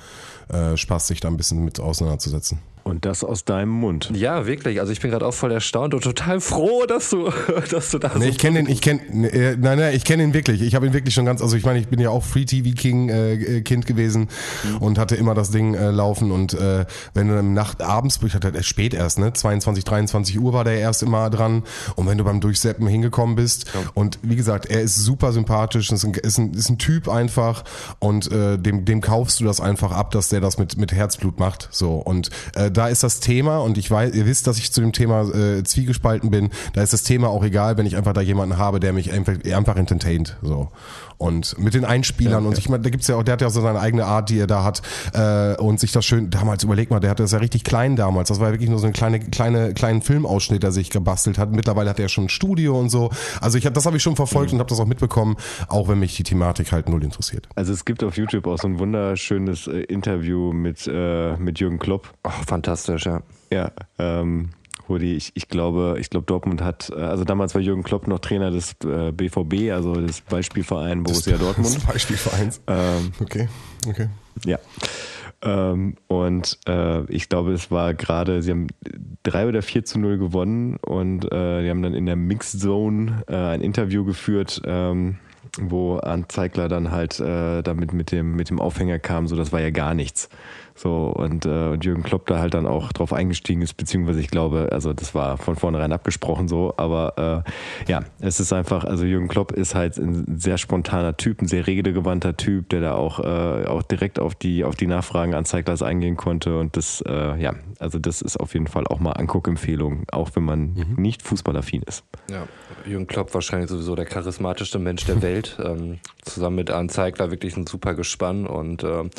äh, Spaß, sich da ein bisschen mit auseinanderzusetzen. Und das aus deinem Mund. Ja, wirklich. Also ich bin gerade auch voll erstaunt und total froh, dass du, dass du da nee, so Ich kenne den, ich kenne, äh, nein, nein, ich kenne ihn wirklich. Ich habe ihn wirklich schon ganz, also ich meine, ich bin ja auch Free TV King äh, äh, Kind gewesen mhm. und hatte immer das Ding äh, laufen und äh, wenn du im Nacht abends, ich hatte halt spät erst, ne, 22, 23 Uhr war der erst immer dran und wenn du beim Durchseppen hingekommen bist ja. und wie gesagt, er ist super sympathisch, ist ein, ist ein, ist ein Typ einfach und äh, dem, dem kaufst du das einfach ab, dass der das mit mit Herzblut macht, so und äh, da ist das Thema und ich weiß, ihr wisst, dass ich zu dem Thema äh, zwiegespalten bin. Da ist das Thema auch egal, wenn ich einfach da jemanden habe, der mich einfach, einfach entertaint. So. Und mit den Einspielern ja, und ja. ich meine, da gibt's ja auch, der hat ja so seine eigene Art, die er da hat äh, und sich das schön, damals überleg mal, der hatte das ja richtig klein damals, das war ja wirklich nur so ein kleine, kleine, kleinen Filmausschnitt, der sich gebastelt hat. Mittlerweile hat er ja schon ein Studio und so. Also ich hab, das habe ich schon verfolgt mhm. und habe das auch mitbekommen, auch wenn mich die Thematik halt null interessiert. Also es gibt auf YouTube auch so ein wunderschönes äh, Interview mit, äh, mit Jürgen Klopp. Ach, fantastisch, ja. Ja, ähm, die, ich, ich glaube, ich glaube, Dortmund hat, äh, also damals war Jürgen Klopp noch Trainer des äh, BVB, also des Beispielvereins Borussia das, Dortmund. Des Beispielvereins. Ähm, okay, okay. Ja. Ähm, und äh, ich glaube, es war gerade, sie haben drei oder vier zu null gewonnen und äh, die haben dann in der Mixed Zone äh, ein Interview geführt, ähm, wo Anzeigler dann halt äh, damit mit dem, mit dem Aufhänger kam, so das war ja gar nichts. So, und, äh, und Jürgen Klopp da halt dann auch drauf eingestiegen ist, beziehungsweise ich glaube, also das war von vornherein abgesprochen so, aber äh, ja, es ist einfach, also Jürgen Klopp ist halt ein sehr spontaner Typ, ein sehr redegewandter Typ, der da auch, äh, auch direkt auf die, auf die Nachfragen an Zeiglers eingehen konnte und das, äh, ja, also das ist auf jeden Fall auch mal Anguckempfehlung, auch wenn man mhm. nicht fußballaffin ist. Ja, Jürgen Klopp wahrscheinlich sowieso der charismatischste Mensch der Welt, ähm, zusammen mit Arne Zeigler wirklich ein super Gespann und äh, ja.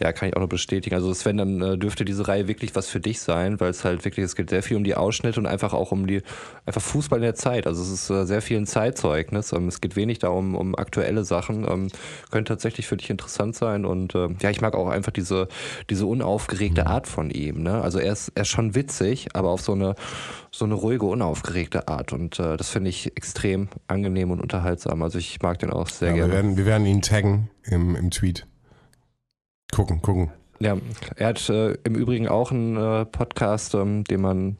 ja, kann ich auch nur bestätigen. Also also Sven, dann äh, dürfte diese Reihe wirklich was für dich sein, weil es halt wirklich, es geht sehr viel um die Ausschnitte und einfach auch um die, einfach Fußball in der Zeit. Also es ist äh, sehr viel ein Zeitzeugnis. Ähm, es geht wenig darum, um aktuelle Sachen. Ähm, könnte tatsächlich für dich interessant sein und äh, ja, ich mag auch einfach diese, diese unaufgeregte mhm. Art von ihm. Ne? Also er ist, er ist schon witzig, aber auf so eine, so eine ruhige, unaufgeregte Art und äh, das finde ich extrem angenehm und unterhaltsam. Also ich mag den auch sehr ja, gerne. Wir werden, wir werden ihn taggen im, im Tweet. Gucken, gucken. Ja, er hat äh, im Übrigen auch einen äh, Podcast, ähm, den man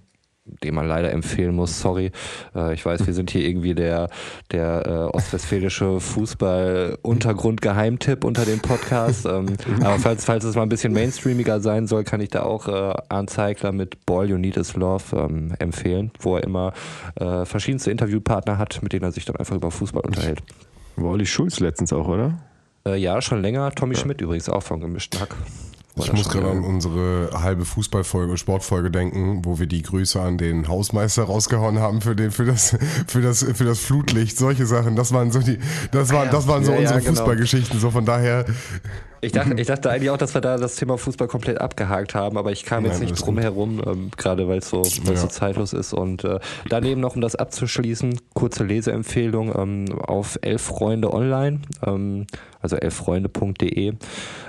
den man leider empfehlen muss, sorry. Äh, ich weiß, wir sind hier irgendwie der, der äh, ostwestfälische Fußball-Untergrund-Geheimtipp unter dem Podcast. Ähm, aber falls, falls es mal ein bisschen mainstreamiger sein soll, kann ich da auch äh, Arndt Zeigler mit Ball You Need Is Love ähm, empfehlen, wo er immer äh, verschiedenste Interviewpartner hat, mit denen er sich dann einfach über Fußball unterhält. War Olli Schulz letztens auch, oder? Äh, ja, schon länger. Tommy ja. Schmidt übrigens auch vom gemischten Hack. Ich muss gerade an unsere halbe Fußballfolge, Sportfolge denken, wo wir die Grüße an den Hausmeister rausgehauen haben für den, für das, für das, für das Flutlicht, solche Sachen. Das waren so die, das waren, das waren so Ja, ja, unsere genau. Fußballgeschichten. So von daher, Ich dachte, ich dachte eigentlich auch, dass wir da das Thema Fußball komplett abgehakt haben, aber ich kam jetzt Nein, nicht drum herum, ähm, gerade weil es so, Ja. so zeitlos ist. Und äh, daneben noch, um das abzuschließen, kurze Leseempfehlung ähm, auf Elf Freunde online, ähm, also elffreunde.de.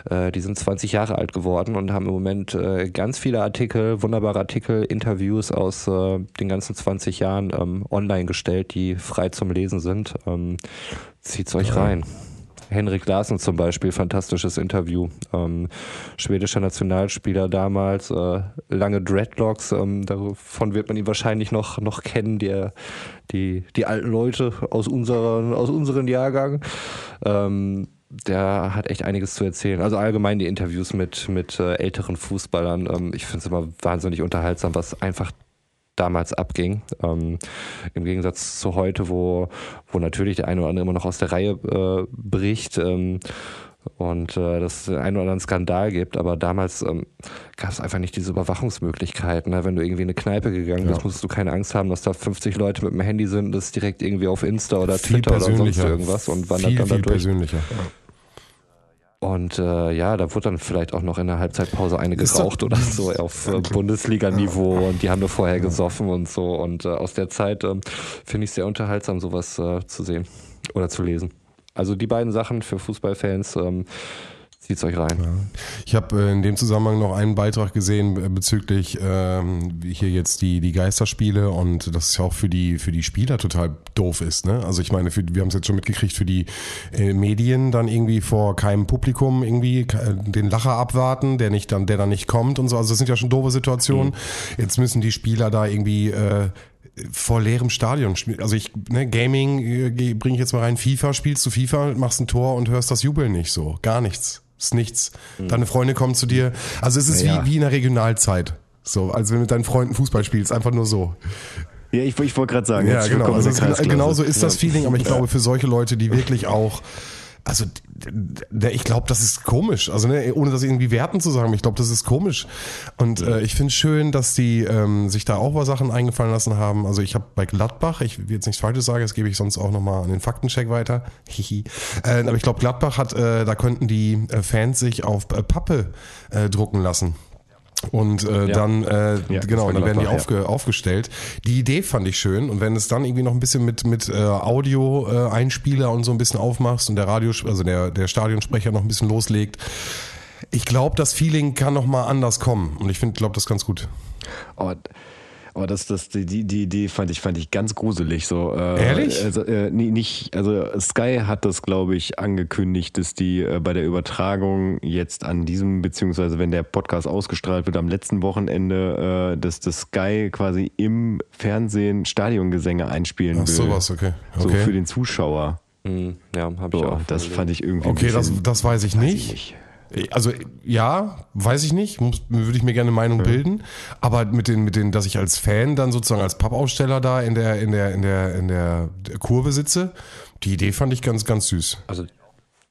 Äh, die sind 20 Jahre alt geworden und haben im Moment äh, ganz viele Artikel, wunderbare Artikel, Interviews aus äh, den ganzen 20 Jahren ähm, online gestellt, die frei zum Lesen sind. Ähm, zieht's euch rein. Henrik Larsen zum Beispiel, fantastisches Interview. Ähm, schwedischer Nationalspieler damals, äh, lange Dreadlocks, ähm, davon wird man ihn wahrscheinlich noch, noch kennen, der, die, die alten Leute aus unseren, aus unseren Jahrgang. Ähm, der hat echt einiges zu erzählen. Also allgemein die Interviews mit, mit äh, älteren Fußballern. Ähm, ich finde es immer wahnsinnig unterhaltsam, was einfach damals abging. Ähm, Im Gegensatz zu heute, wo, wo natürlich der eine oder andere immer noch aus der Reihe äh, bricht ähm, und äh, das den einen oder anderen Skandal gibt. Aber damals ähm, gab es einfach nicht diese Überwachungsmöglichkeiten. Ne? Wenn du irgendwie in eine Kneipe gegangen bist, Ja. musstest du keine Angst haben, dass da 50 Leute mit dem Handy sind und das direkt irgendwie auf Insta oder viel Twitter oder sonst irgendwas und wandert viel, dann da viel durch. persönlicher. Und äh, ja, da wurde dann vielleicht auch noch in der Halbzeitpause eine geraucht oder so auf äh, Bundesliga-Niveau und die haben nur vorher gesoffen und so. Und äh, aus der Zeit ähm, finde ich es sehr unterhaltsam, sowas äh, zu sehen oder zu lesen. Also die beiden Sachen für Fußballfans, ähm, zieht's euch rein. Ich habe äh, in dem Zusammenhang noch einen Beitrag gesehen äh, bezüglich ähm, hier jetzt die die Geisterspiele und das ist ja auch für die für die Spieler total doof ist. Ne? Also ich meine, für, wir haben es jetzt schon mitgekriegt für die äh, Medien dann irgendwie vor keinem Publikum irgendwie äh, den Lacher abwarten, der nicht dann der dann nicht kommt und so. Also das sind ja schon doofe Situationen. Jetzt müssen die Spieler da irgendwie äh, vor leerem Stadion spielen. Also ich, ne, Gaming äh, bringe ich jetzt mal rein. FIFA, spielst du FIFA, machst ein Tor und hörst das Jubeln nicht so. Gar nichts. Ist nichts. Deine Freunde kommen zu dir. Also es ist Ja, wie, wie in der Regionalzeit. So, als wenn du mit deinen Freunden Fußball spielst. Einfach nur so. Ja, ich, ich wollte gerade sagen, Ja, genau. Also der Kreisklasse. genau so ist das Feeling, aber ich glaube für solche Leute, die wirklich auch also ich glaube, das ist komisch. Also ne, ohne das irgendwie werten zu sagen, ich glaube, das ist komisch. Und äh, ich finde schön, dass die ähm, sich da auch mal Sachen eingefallen lassen haben. Also ich habe bei Gladbach, ich will jetzt nichts Falsches sagen, das gebe ich sonst auch nochmal an den Faktencheck weiter. Hihi. äh, aber ich glaube, Gladbach hat, äh, da könnten die äh, Fans sich auf äh, Pappe äh, drucken lassen. Und äh, dann, äh, Ja, genau, dann werden die aufge, aufgestellt. Die Idee fand ich schön. Und wenn es dann irgendwie noch ein bisschen mit, mit äh, Audio-Einspieler und so ein bisschen aufmachst und der Radio, also der, der Stadionsprecher noch ein bisschen loslegt, ich glaube, das Feeling kann noch mal anders kommen. Und ich finde, glaube das ganz gut. Aber, aber das, das, die, die die Idee fand ich, fand ich ganz gruselig. So, äh, Ehrlich? Also, äh, nee, nicht, also Sky hat das, glaube ich, angekündigt, dass die äh, bei der Übertragung jetzt an diesem, beziehungsweise wenn der Podcast ausgestrahlt wird, am letzten Wochenende, äh, dass das Sky quasi im Fernsehen Stadiongesänge einspielen Ach, will. sowas, okay. So Okay. für den Zuschauer. Hm, ja, habe ich So, auch. das fand ich irgendwie. Okay, das, bisschen- das weiß ich weiß nicht. ich nicht. Also ja, weiß ich nicht, muss, würde ich mir gerne eine Meinung bilden. Aber mit den, mit den, dass ich als Fan dann sozusagen als Pappaussteller da in der, in der, in der, in der Kurve sitze, die Idee fand ich ganz, ganz süß. Also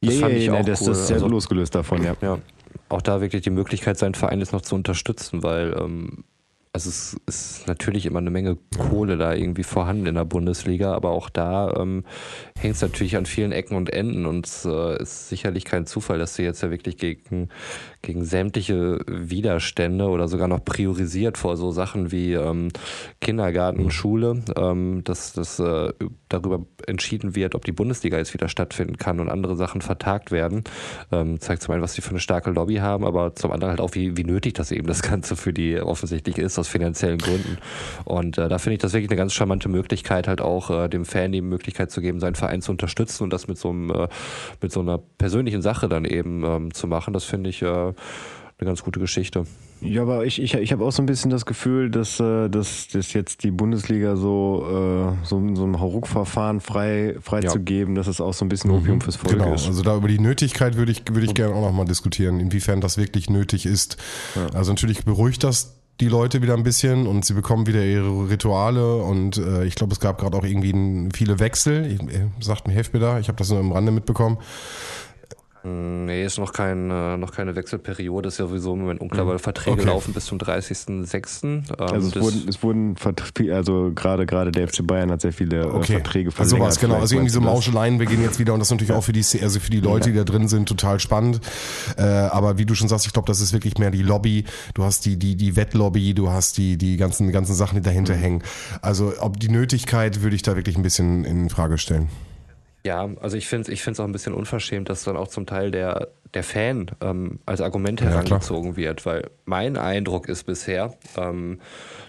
das ja, fand ja, ich ja, auch das, cool. das ist ja Also- losgelöst davon, ja. Ja, auch da wirklich die Möglichkeit, seinen Verein jetzt noch zu unterstützen, weil ähm, also es ist natürlich immer eine Menge Kohle da irgendwie vorhanden in der Bundesliga, aber auch da ähm, hängt es natürlich an vielen Ecken und Enden und es äh, ist sicherlich kein Zufall, dass sie jetzt ja wirklich gegen, gegen sämtliche Widerstände oder sogar noch priorisiert vor so Sachen wie ähm, Kindergarten, Schule, ähm, dass das äh, darüber entschieden wird, ob die Bundesliga jetzt wieder stattfinden kann und andere Sachen vertagt werden. Ähm, zeigt zum einen, was die für eine starke Lobby haben, aber zum anderen halt auch, wie, wie nötig das eben das Ganze für die offensichtlich ist, aus finanziellen Gründen. Und äh, da finde ich das wirklich eine ganz charmante Möglichkeit, halt auch äh, dem Fan die Möglichkeit zu geben, seinen Verein zu unterstützen und das mit so einem, äh, mit so einer persönlichen Sache dann eben ähm, zu machen. Das finde ich äh, eine ganz gute Geschichte. Ja, aber ich, ich, ich habe auch so ein bisschen das Gefühl, dass, äh, dass, dass jetzt die Bundesliga so, äh, so, so ein Hauruck-Verfahren frei, frei Ja. zu geben, dass es auch so ein bisschen Opium fürs Volk Genau, ist. also da über die Nötigkeit würde ich, würde ich gerne auch nochmal diskutieren, inwiefern das wirklich nötig ist. Also natürlich beruhigt das die Leute wieder ein bisschen und sie bekommen wieder ihre Rituale und äh, ich glaube, es gab gerade auch irgendwie viele Wechsel. Ich, äh, sagt mir, helft mir da, ich habe das nur im Rande mitbekommen. Nee, ist noch, kein, äh, noch keine Wechselperiode, ist ja sowieso im Moment unklar, weil Verträge Okay. laufen bis zum 30.06. Ähm, Also es wurden, es wurden also gerade gerade der FC Bayern hat sehr viele äh, Okay. Verträge Also verlängert. was, genau. Also irgendwie so? Mauscheleien beginnen jetzt wieder und das ist natürlich auch für die, also für die Leute, die da drin sind, total spannend. Äh, aber wie du schon sagst, ich glaube, das ist wirklich mehr die Lobby. Du hast die, die, die Wettlobby, du hast die, die ganzen, ganzen Sachen, die dahinter Mhm. hängen. Also ob die Nötigkeit würde ich da wirklich ein bisschen in Frage stellen. Ja, also ich finde es ich find's auch ein bisschen unverschämt, dass dann auch zum Teil der, der Fan ähm, als Argument Ja, herangezogen wird, weil mein Eindruck ist bisher, ähm,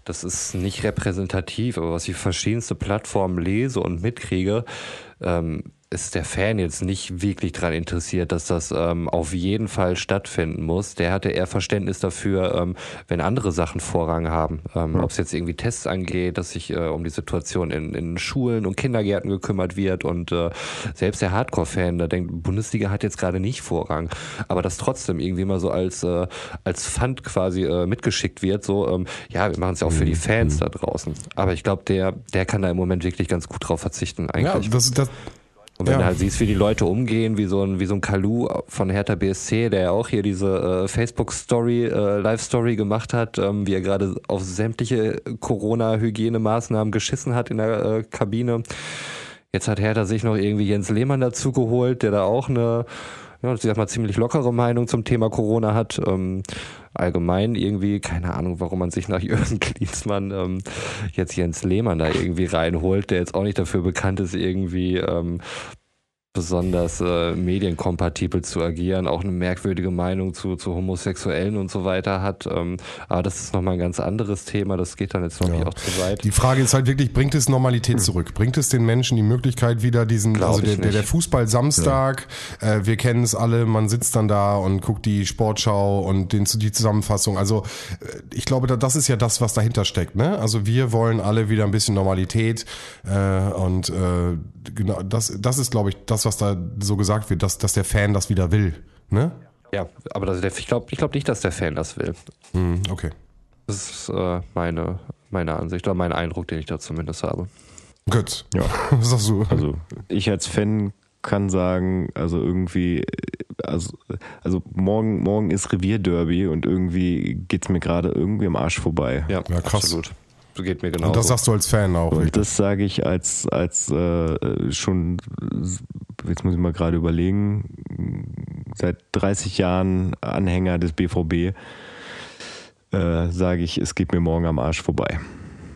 das ist nicht repräsentativ, aber was ich verschiedenste Plattformen lese und mitkriege, ähm, ist der Fan jetzt nicht wirklich daran interessiert, dass das ähm, auf jeden Fall stattfinden muss. Der hatte eher Verständnis dafür, ähm, wenn andere Sachen Vorrang haben. Ähm, Ob es jetzt irgendwie Tests angeht, dass sich äh, um die Situation in, in Schulen und Kindergärten gekümmert wird und äh, selbst der Hardcore-Fan, der denkt, Bundesliga hat jetzt gerade nicht Vorrang, aber das trotzdem irgendwie mal so als, äh, als Pfand quasi äh, mitgeschickt wird, so, ähm, ja, wir machen es ja auch für die Fans da draußen. Aber ich glaube, der, der kann da im Moment wirklich ganz gut drauf verzichten Ja, eigentlich. das, das, Und wenn Ja. du halt siehst, wie die Leute umgehen, wie so ein, wie so ein Kalu von Hertha BSC, der ja auch hier diese äh, Facebook-Story, äh, Live-Story gemacht hat, ähm, wie er gerade auf sämtliche Corona-Hygienemaßnahmen geschissen hat in der äh, Kabine. Jetzt hat Hertha sich noch irgendwie Jens Lehmann dazu geholt, der da auch eine, ja, ich sag mal, ziemlich lockere Meinung zum Thema Corona hat. Ähm, allgemein irgendwie, keine Ahnung, warum man sich nach Jürgen Klinsmann ähm, jetzt Jens Lehmann da irgendwie reinholt, der jetzt auch nicht dafür bekannt ist, irgendwie ähm, besonders äh, medienkompatibel zu agieren, auch eine merkwürdige Meinung zu, zu Homosexuellen und so weiter hat. Ähm, aber das ist nochmal ein ganz anderes Thema, das geht dann jetzt noch Ja. nicht auch zu weit. Die Frage ist halt wirklich, bringt es Normalität zurück? Bringt es den Menschen die Möglichkeit wieder diesen, Glaub also der, der, nicht. der Fußball Samstag, äh, wir kennen es alle, man sitzt dann da und guckt die Sportschau und den, die Zusammenfassung. Also äh, ich glaube, da- das ist ja das, was dahinter steckt. Ne? Also wir wollen alle wieder ein bisschen Normalität äh, und äh, genau, das, das ist, glaube ich, das, was da so gesagt wird, dass, dass der Fan das wieder will. Ne? Ja, aber das, ich glaube ich glaub nicht, dass der Fan das will. Hm, okay. Das ist äh, meine, meine Ansicht oder mein Eindruck, den ich da zumindest habe. Gut. Ja. Was sagst du? Also ich als Fan kann sagen, also irgendwie, also, also morgen, morgen ist Revierderby und irgendwie geht's mir gerade irgendwie am Arsch vorbei. Ja, Ja, krass. absolut. Geht mir genau. und das sagst du als Fan auch. Und das sage ich als, als äh, schon, jetzt muss ich mal gerade überlegen, seit 30 Jahren Anhänger des BVB, äh, sage ich, es geht mir morgen am Arsch vorbei.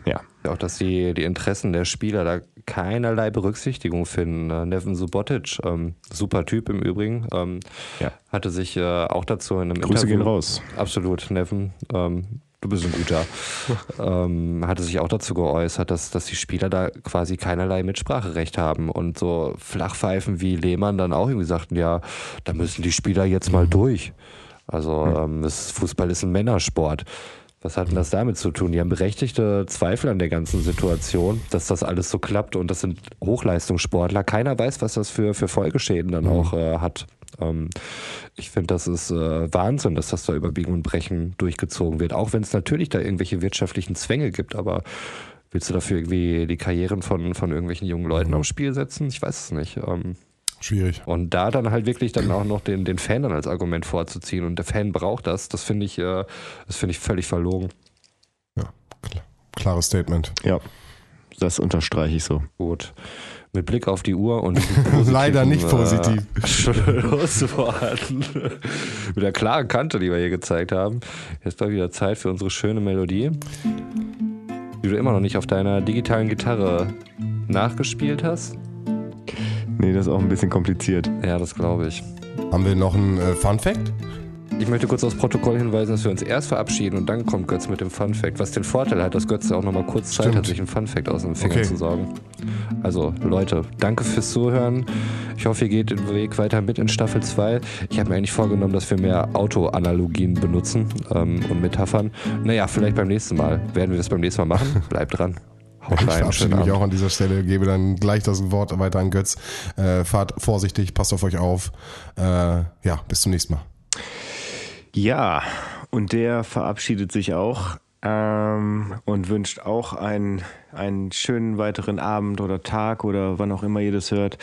Ja. auch, dass die, die Interessen der Spieler da keinerlei Berücksichtigung finden. Äh, Neven Subotic, ähm, super Typ im Übrigen, ähm, Ja. hatte sich äh, auch dazu in einem Grüße Interview... gehen raus. Absolut, Neven. Ähm, du bist ein guter. ähm, hatte sich auch dazu geäußert, dass, dass die Spieler da quasi keinerlei Mitspracherecht haben und so Flachpfeifen wie Lehmann dann auch irgendwie sagten, ja, da müssen die Spieler jetzt mal durch. Also ähm, das Fußball ist ein Männersport. Was hat denn das damit zu tun? Die haben berechtigte Zweifel an der ganzen Situation, dass das alles so klappt und das sind Hochleistungssportler. Keiner weiß, was das für, für Folgeschäden dann auch äh, hat. Ähm, ich finde, das ist äh, Wahnsinn, dass das da über Biegen und Brechen durchgezogen wird. Auch wenn es natürlich da irgendwelche wirtschaftlichen Zwänge gibt, aber willst du dafür irgendwie die Karrieren von, von irgendwelchen jungen Leuten aufs Spiel setzen? Ich weiß es nicht. Ähm, Schwierig. und da dann halt wirklich dann auch noch den, den Fan dann als Argument vorzuziehen und der Fan braucht das, das finde ich, äh, das finde ich völlig verlogen. Ja, klar. klares Statement. Ja. Das unterstreiche ich so. Gut. Mit Blick auf die Uhr und Leider nicht positiv. Äh, Schlussworten. Mit der klaren Kante, die wir hier gezeigt haben. Jetzt war wieder Zeit für unsere schöne Melodie, die du immer noch nicht auf deiner digitalen Gitarre nachgespielt hast. Nee, das ist auch ein bisschen kompliziert. Ja, das glaube ich. Haben wir noch einen äh, Fun Fact? Ich möchte kurz aufs Protokoll hinweisen, dass wir uns erst verabschieden und dann kommt Götz mit dem Fun Fact. Was den Vorteil hat, dass Götz auch nochmal kurz Zeit Stimmt. hat, sich einen Fun Fact aus den Fingern Okay. zu saugen. Also, Leute, danke fürs Zuhören. Ich hoffe, ihr geht den Weg weiter mit in Staffel 2. Ich habe mir eigentlich vorgenommen, dass wir mehr Autoanalogien benutzen ähm, und Metaphern. Naja, vielleicht beim nächsten Mal. Werden wir das beim nächsten Mal machen? Bleibt dran. Haut Ich rein. verabschiede mich Abend. auch an dieser Stelle, gebe dann gleich das Wort weiter an Götz. Äh, fahrt vorsichtig, passt auf euch auf. Äh, ja, bis zum nächsten Mal. Ja, und der verabschiedet sich auch ähm, und wünscht auch einen, einen schönen weiteren Abend oder Tag oder wann auch immer ihr das hört.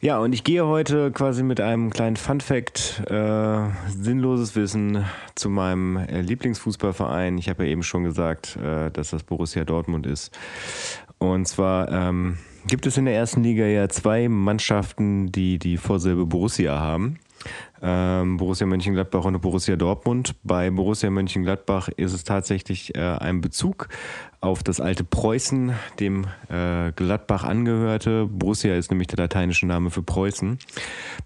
Ja, und ich gehe heute quasi mit einem kleinen Fun-Fact, äh, sinnloses Wissen zu meinem äh, Lieblingsfußballverein. Ich habe ja eben schon gesagt, äh, dass das Borussia Dortmund ist. Und zwar ähm, gibt es in der ersten Liga ja zwei Mannschaften, die die Vorsilbe Borussia haben. Ähm, Borussia Mönchengladbach und Borussia Dortmund. Bei Borussia Mönchengladbach ist es tatsächlich äh, ein Bezug auf das alte Preußen, dem äh, Gladbach angehörte. Borussia ist nämlich der lateinische Name für Preußen.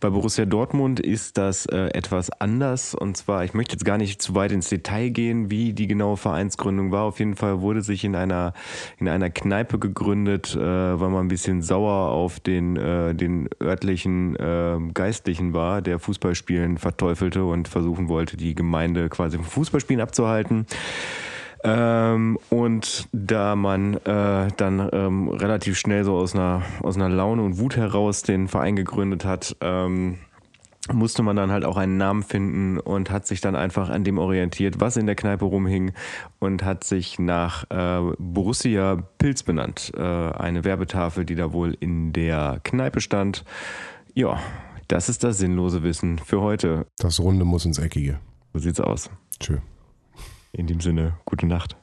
Bei Borussia Dortmund ist das äh, etwas anders. Und zwar, ich möchte jetzt gar nicht zu weit ins Detail gehen, wie die genaue Vereinsgründung war. Auf jeden Fall wurde sich in einer, in einer Kneipe gegründet, äh, weil man ein bisschen sauer auf den, äh, den örtlichen äh, Geistlichen war, der Fußballspielen verteufelte und versuchen wollte, die Gemeinde quasi vom Fußballspielen abzuhalten. Ähm, und da man äh, dann ähm, relativ schnell so aus einer, aus einer Laune und Wut heraus den Verein gegründet hat, ähm, musste man dann halt auch einen Namen finden und hat sich dann einfach an dem orientiert, was in der Kneipe rumhing und hat sich nach äh, Borussia Pilz benannt. Äh, eine Werbetafel, die da wohl in der Kneipe stand. Ja, das ist das sinnlose Wissen für heute. Das Runde muss ins Eckige. So sieht's aus. Tschö. In dem Sinne, gute Nacht.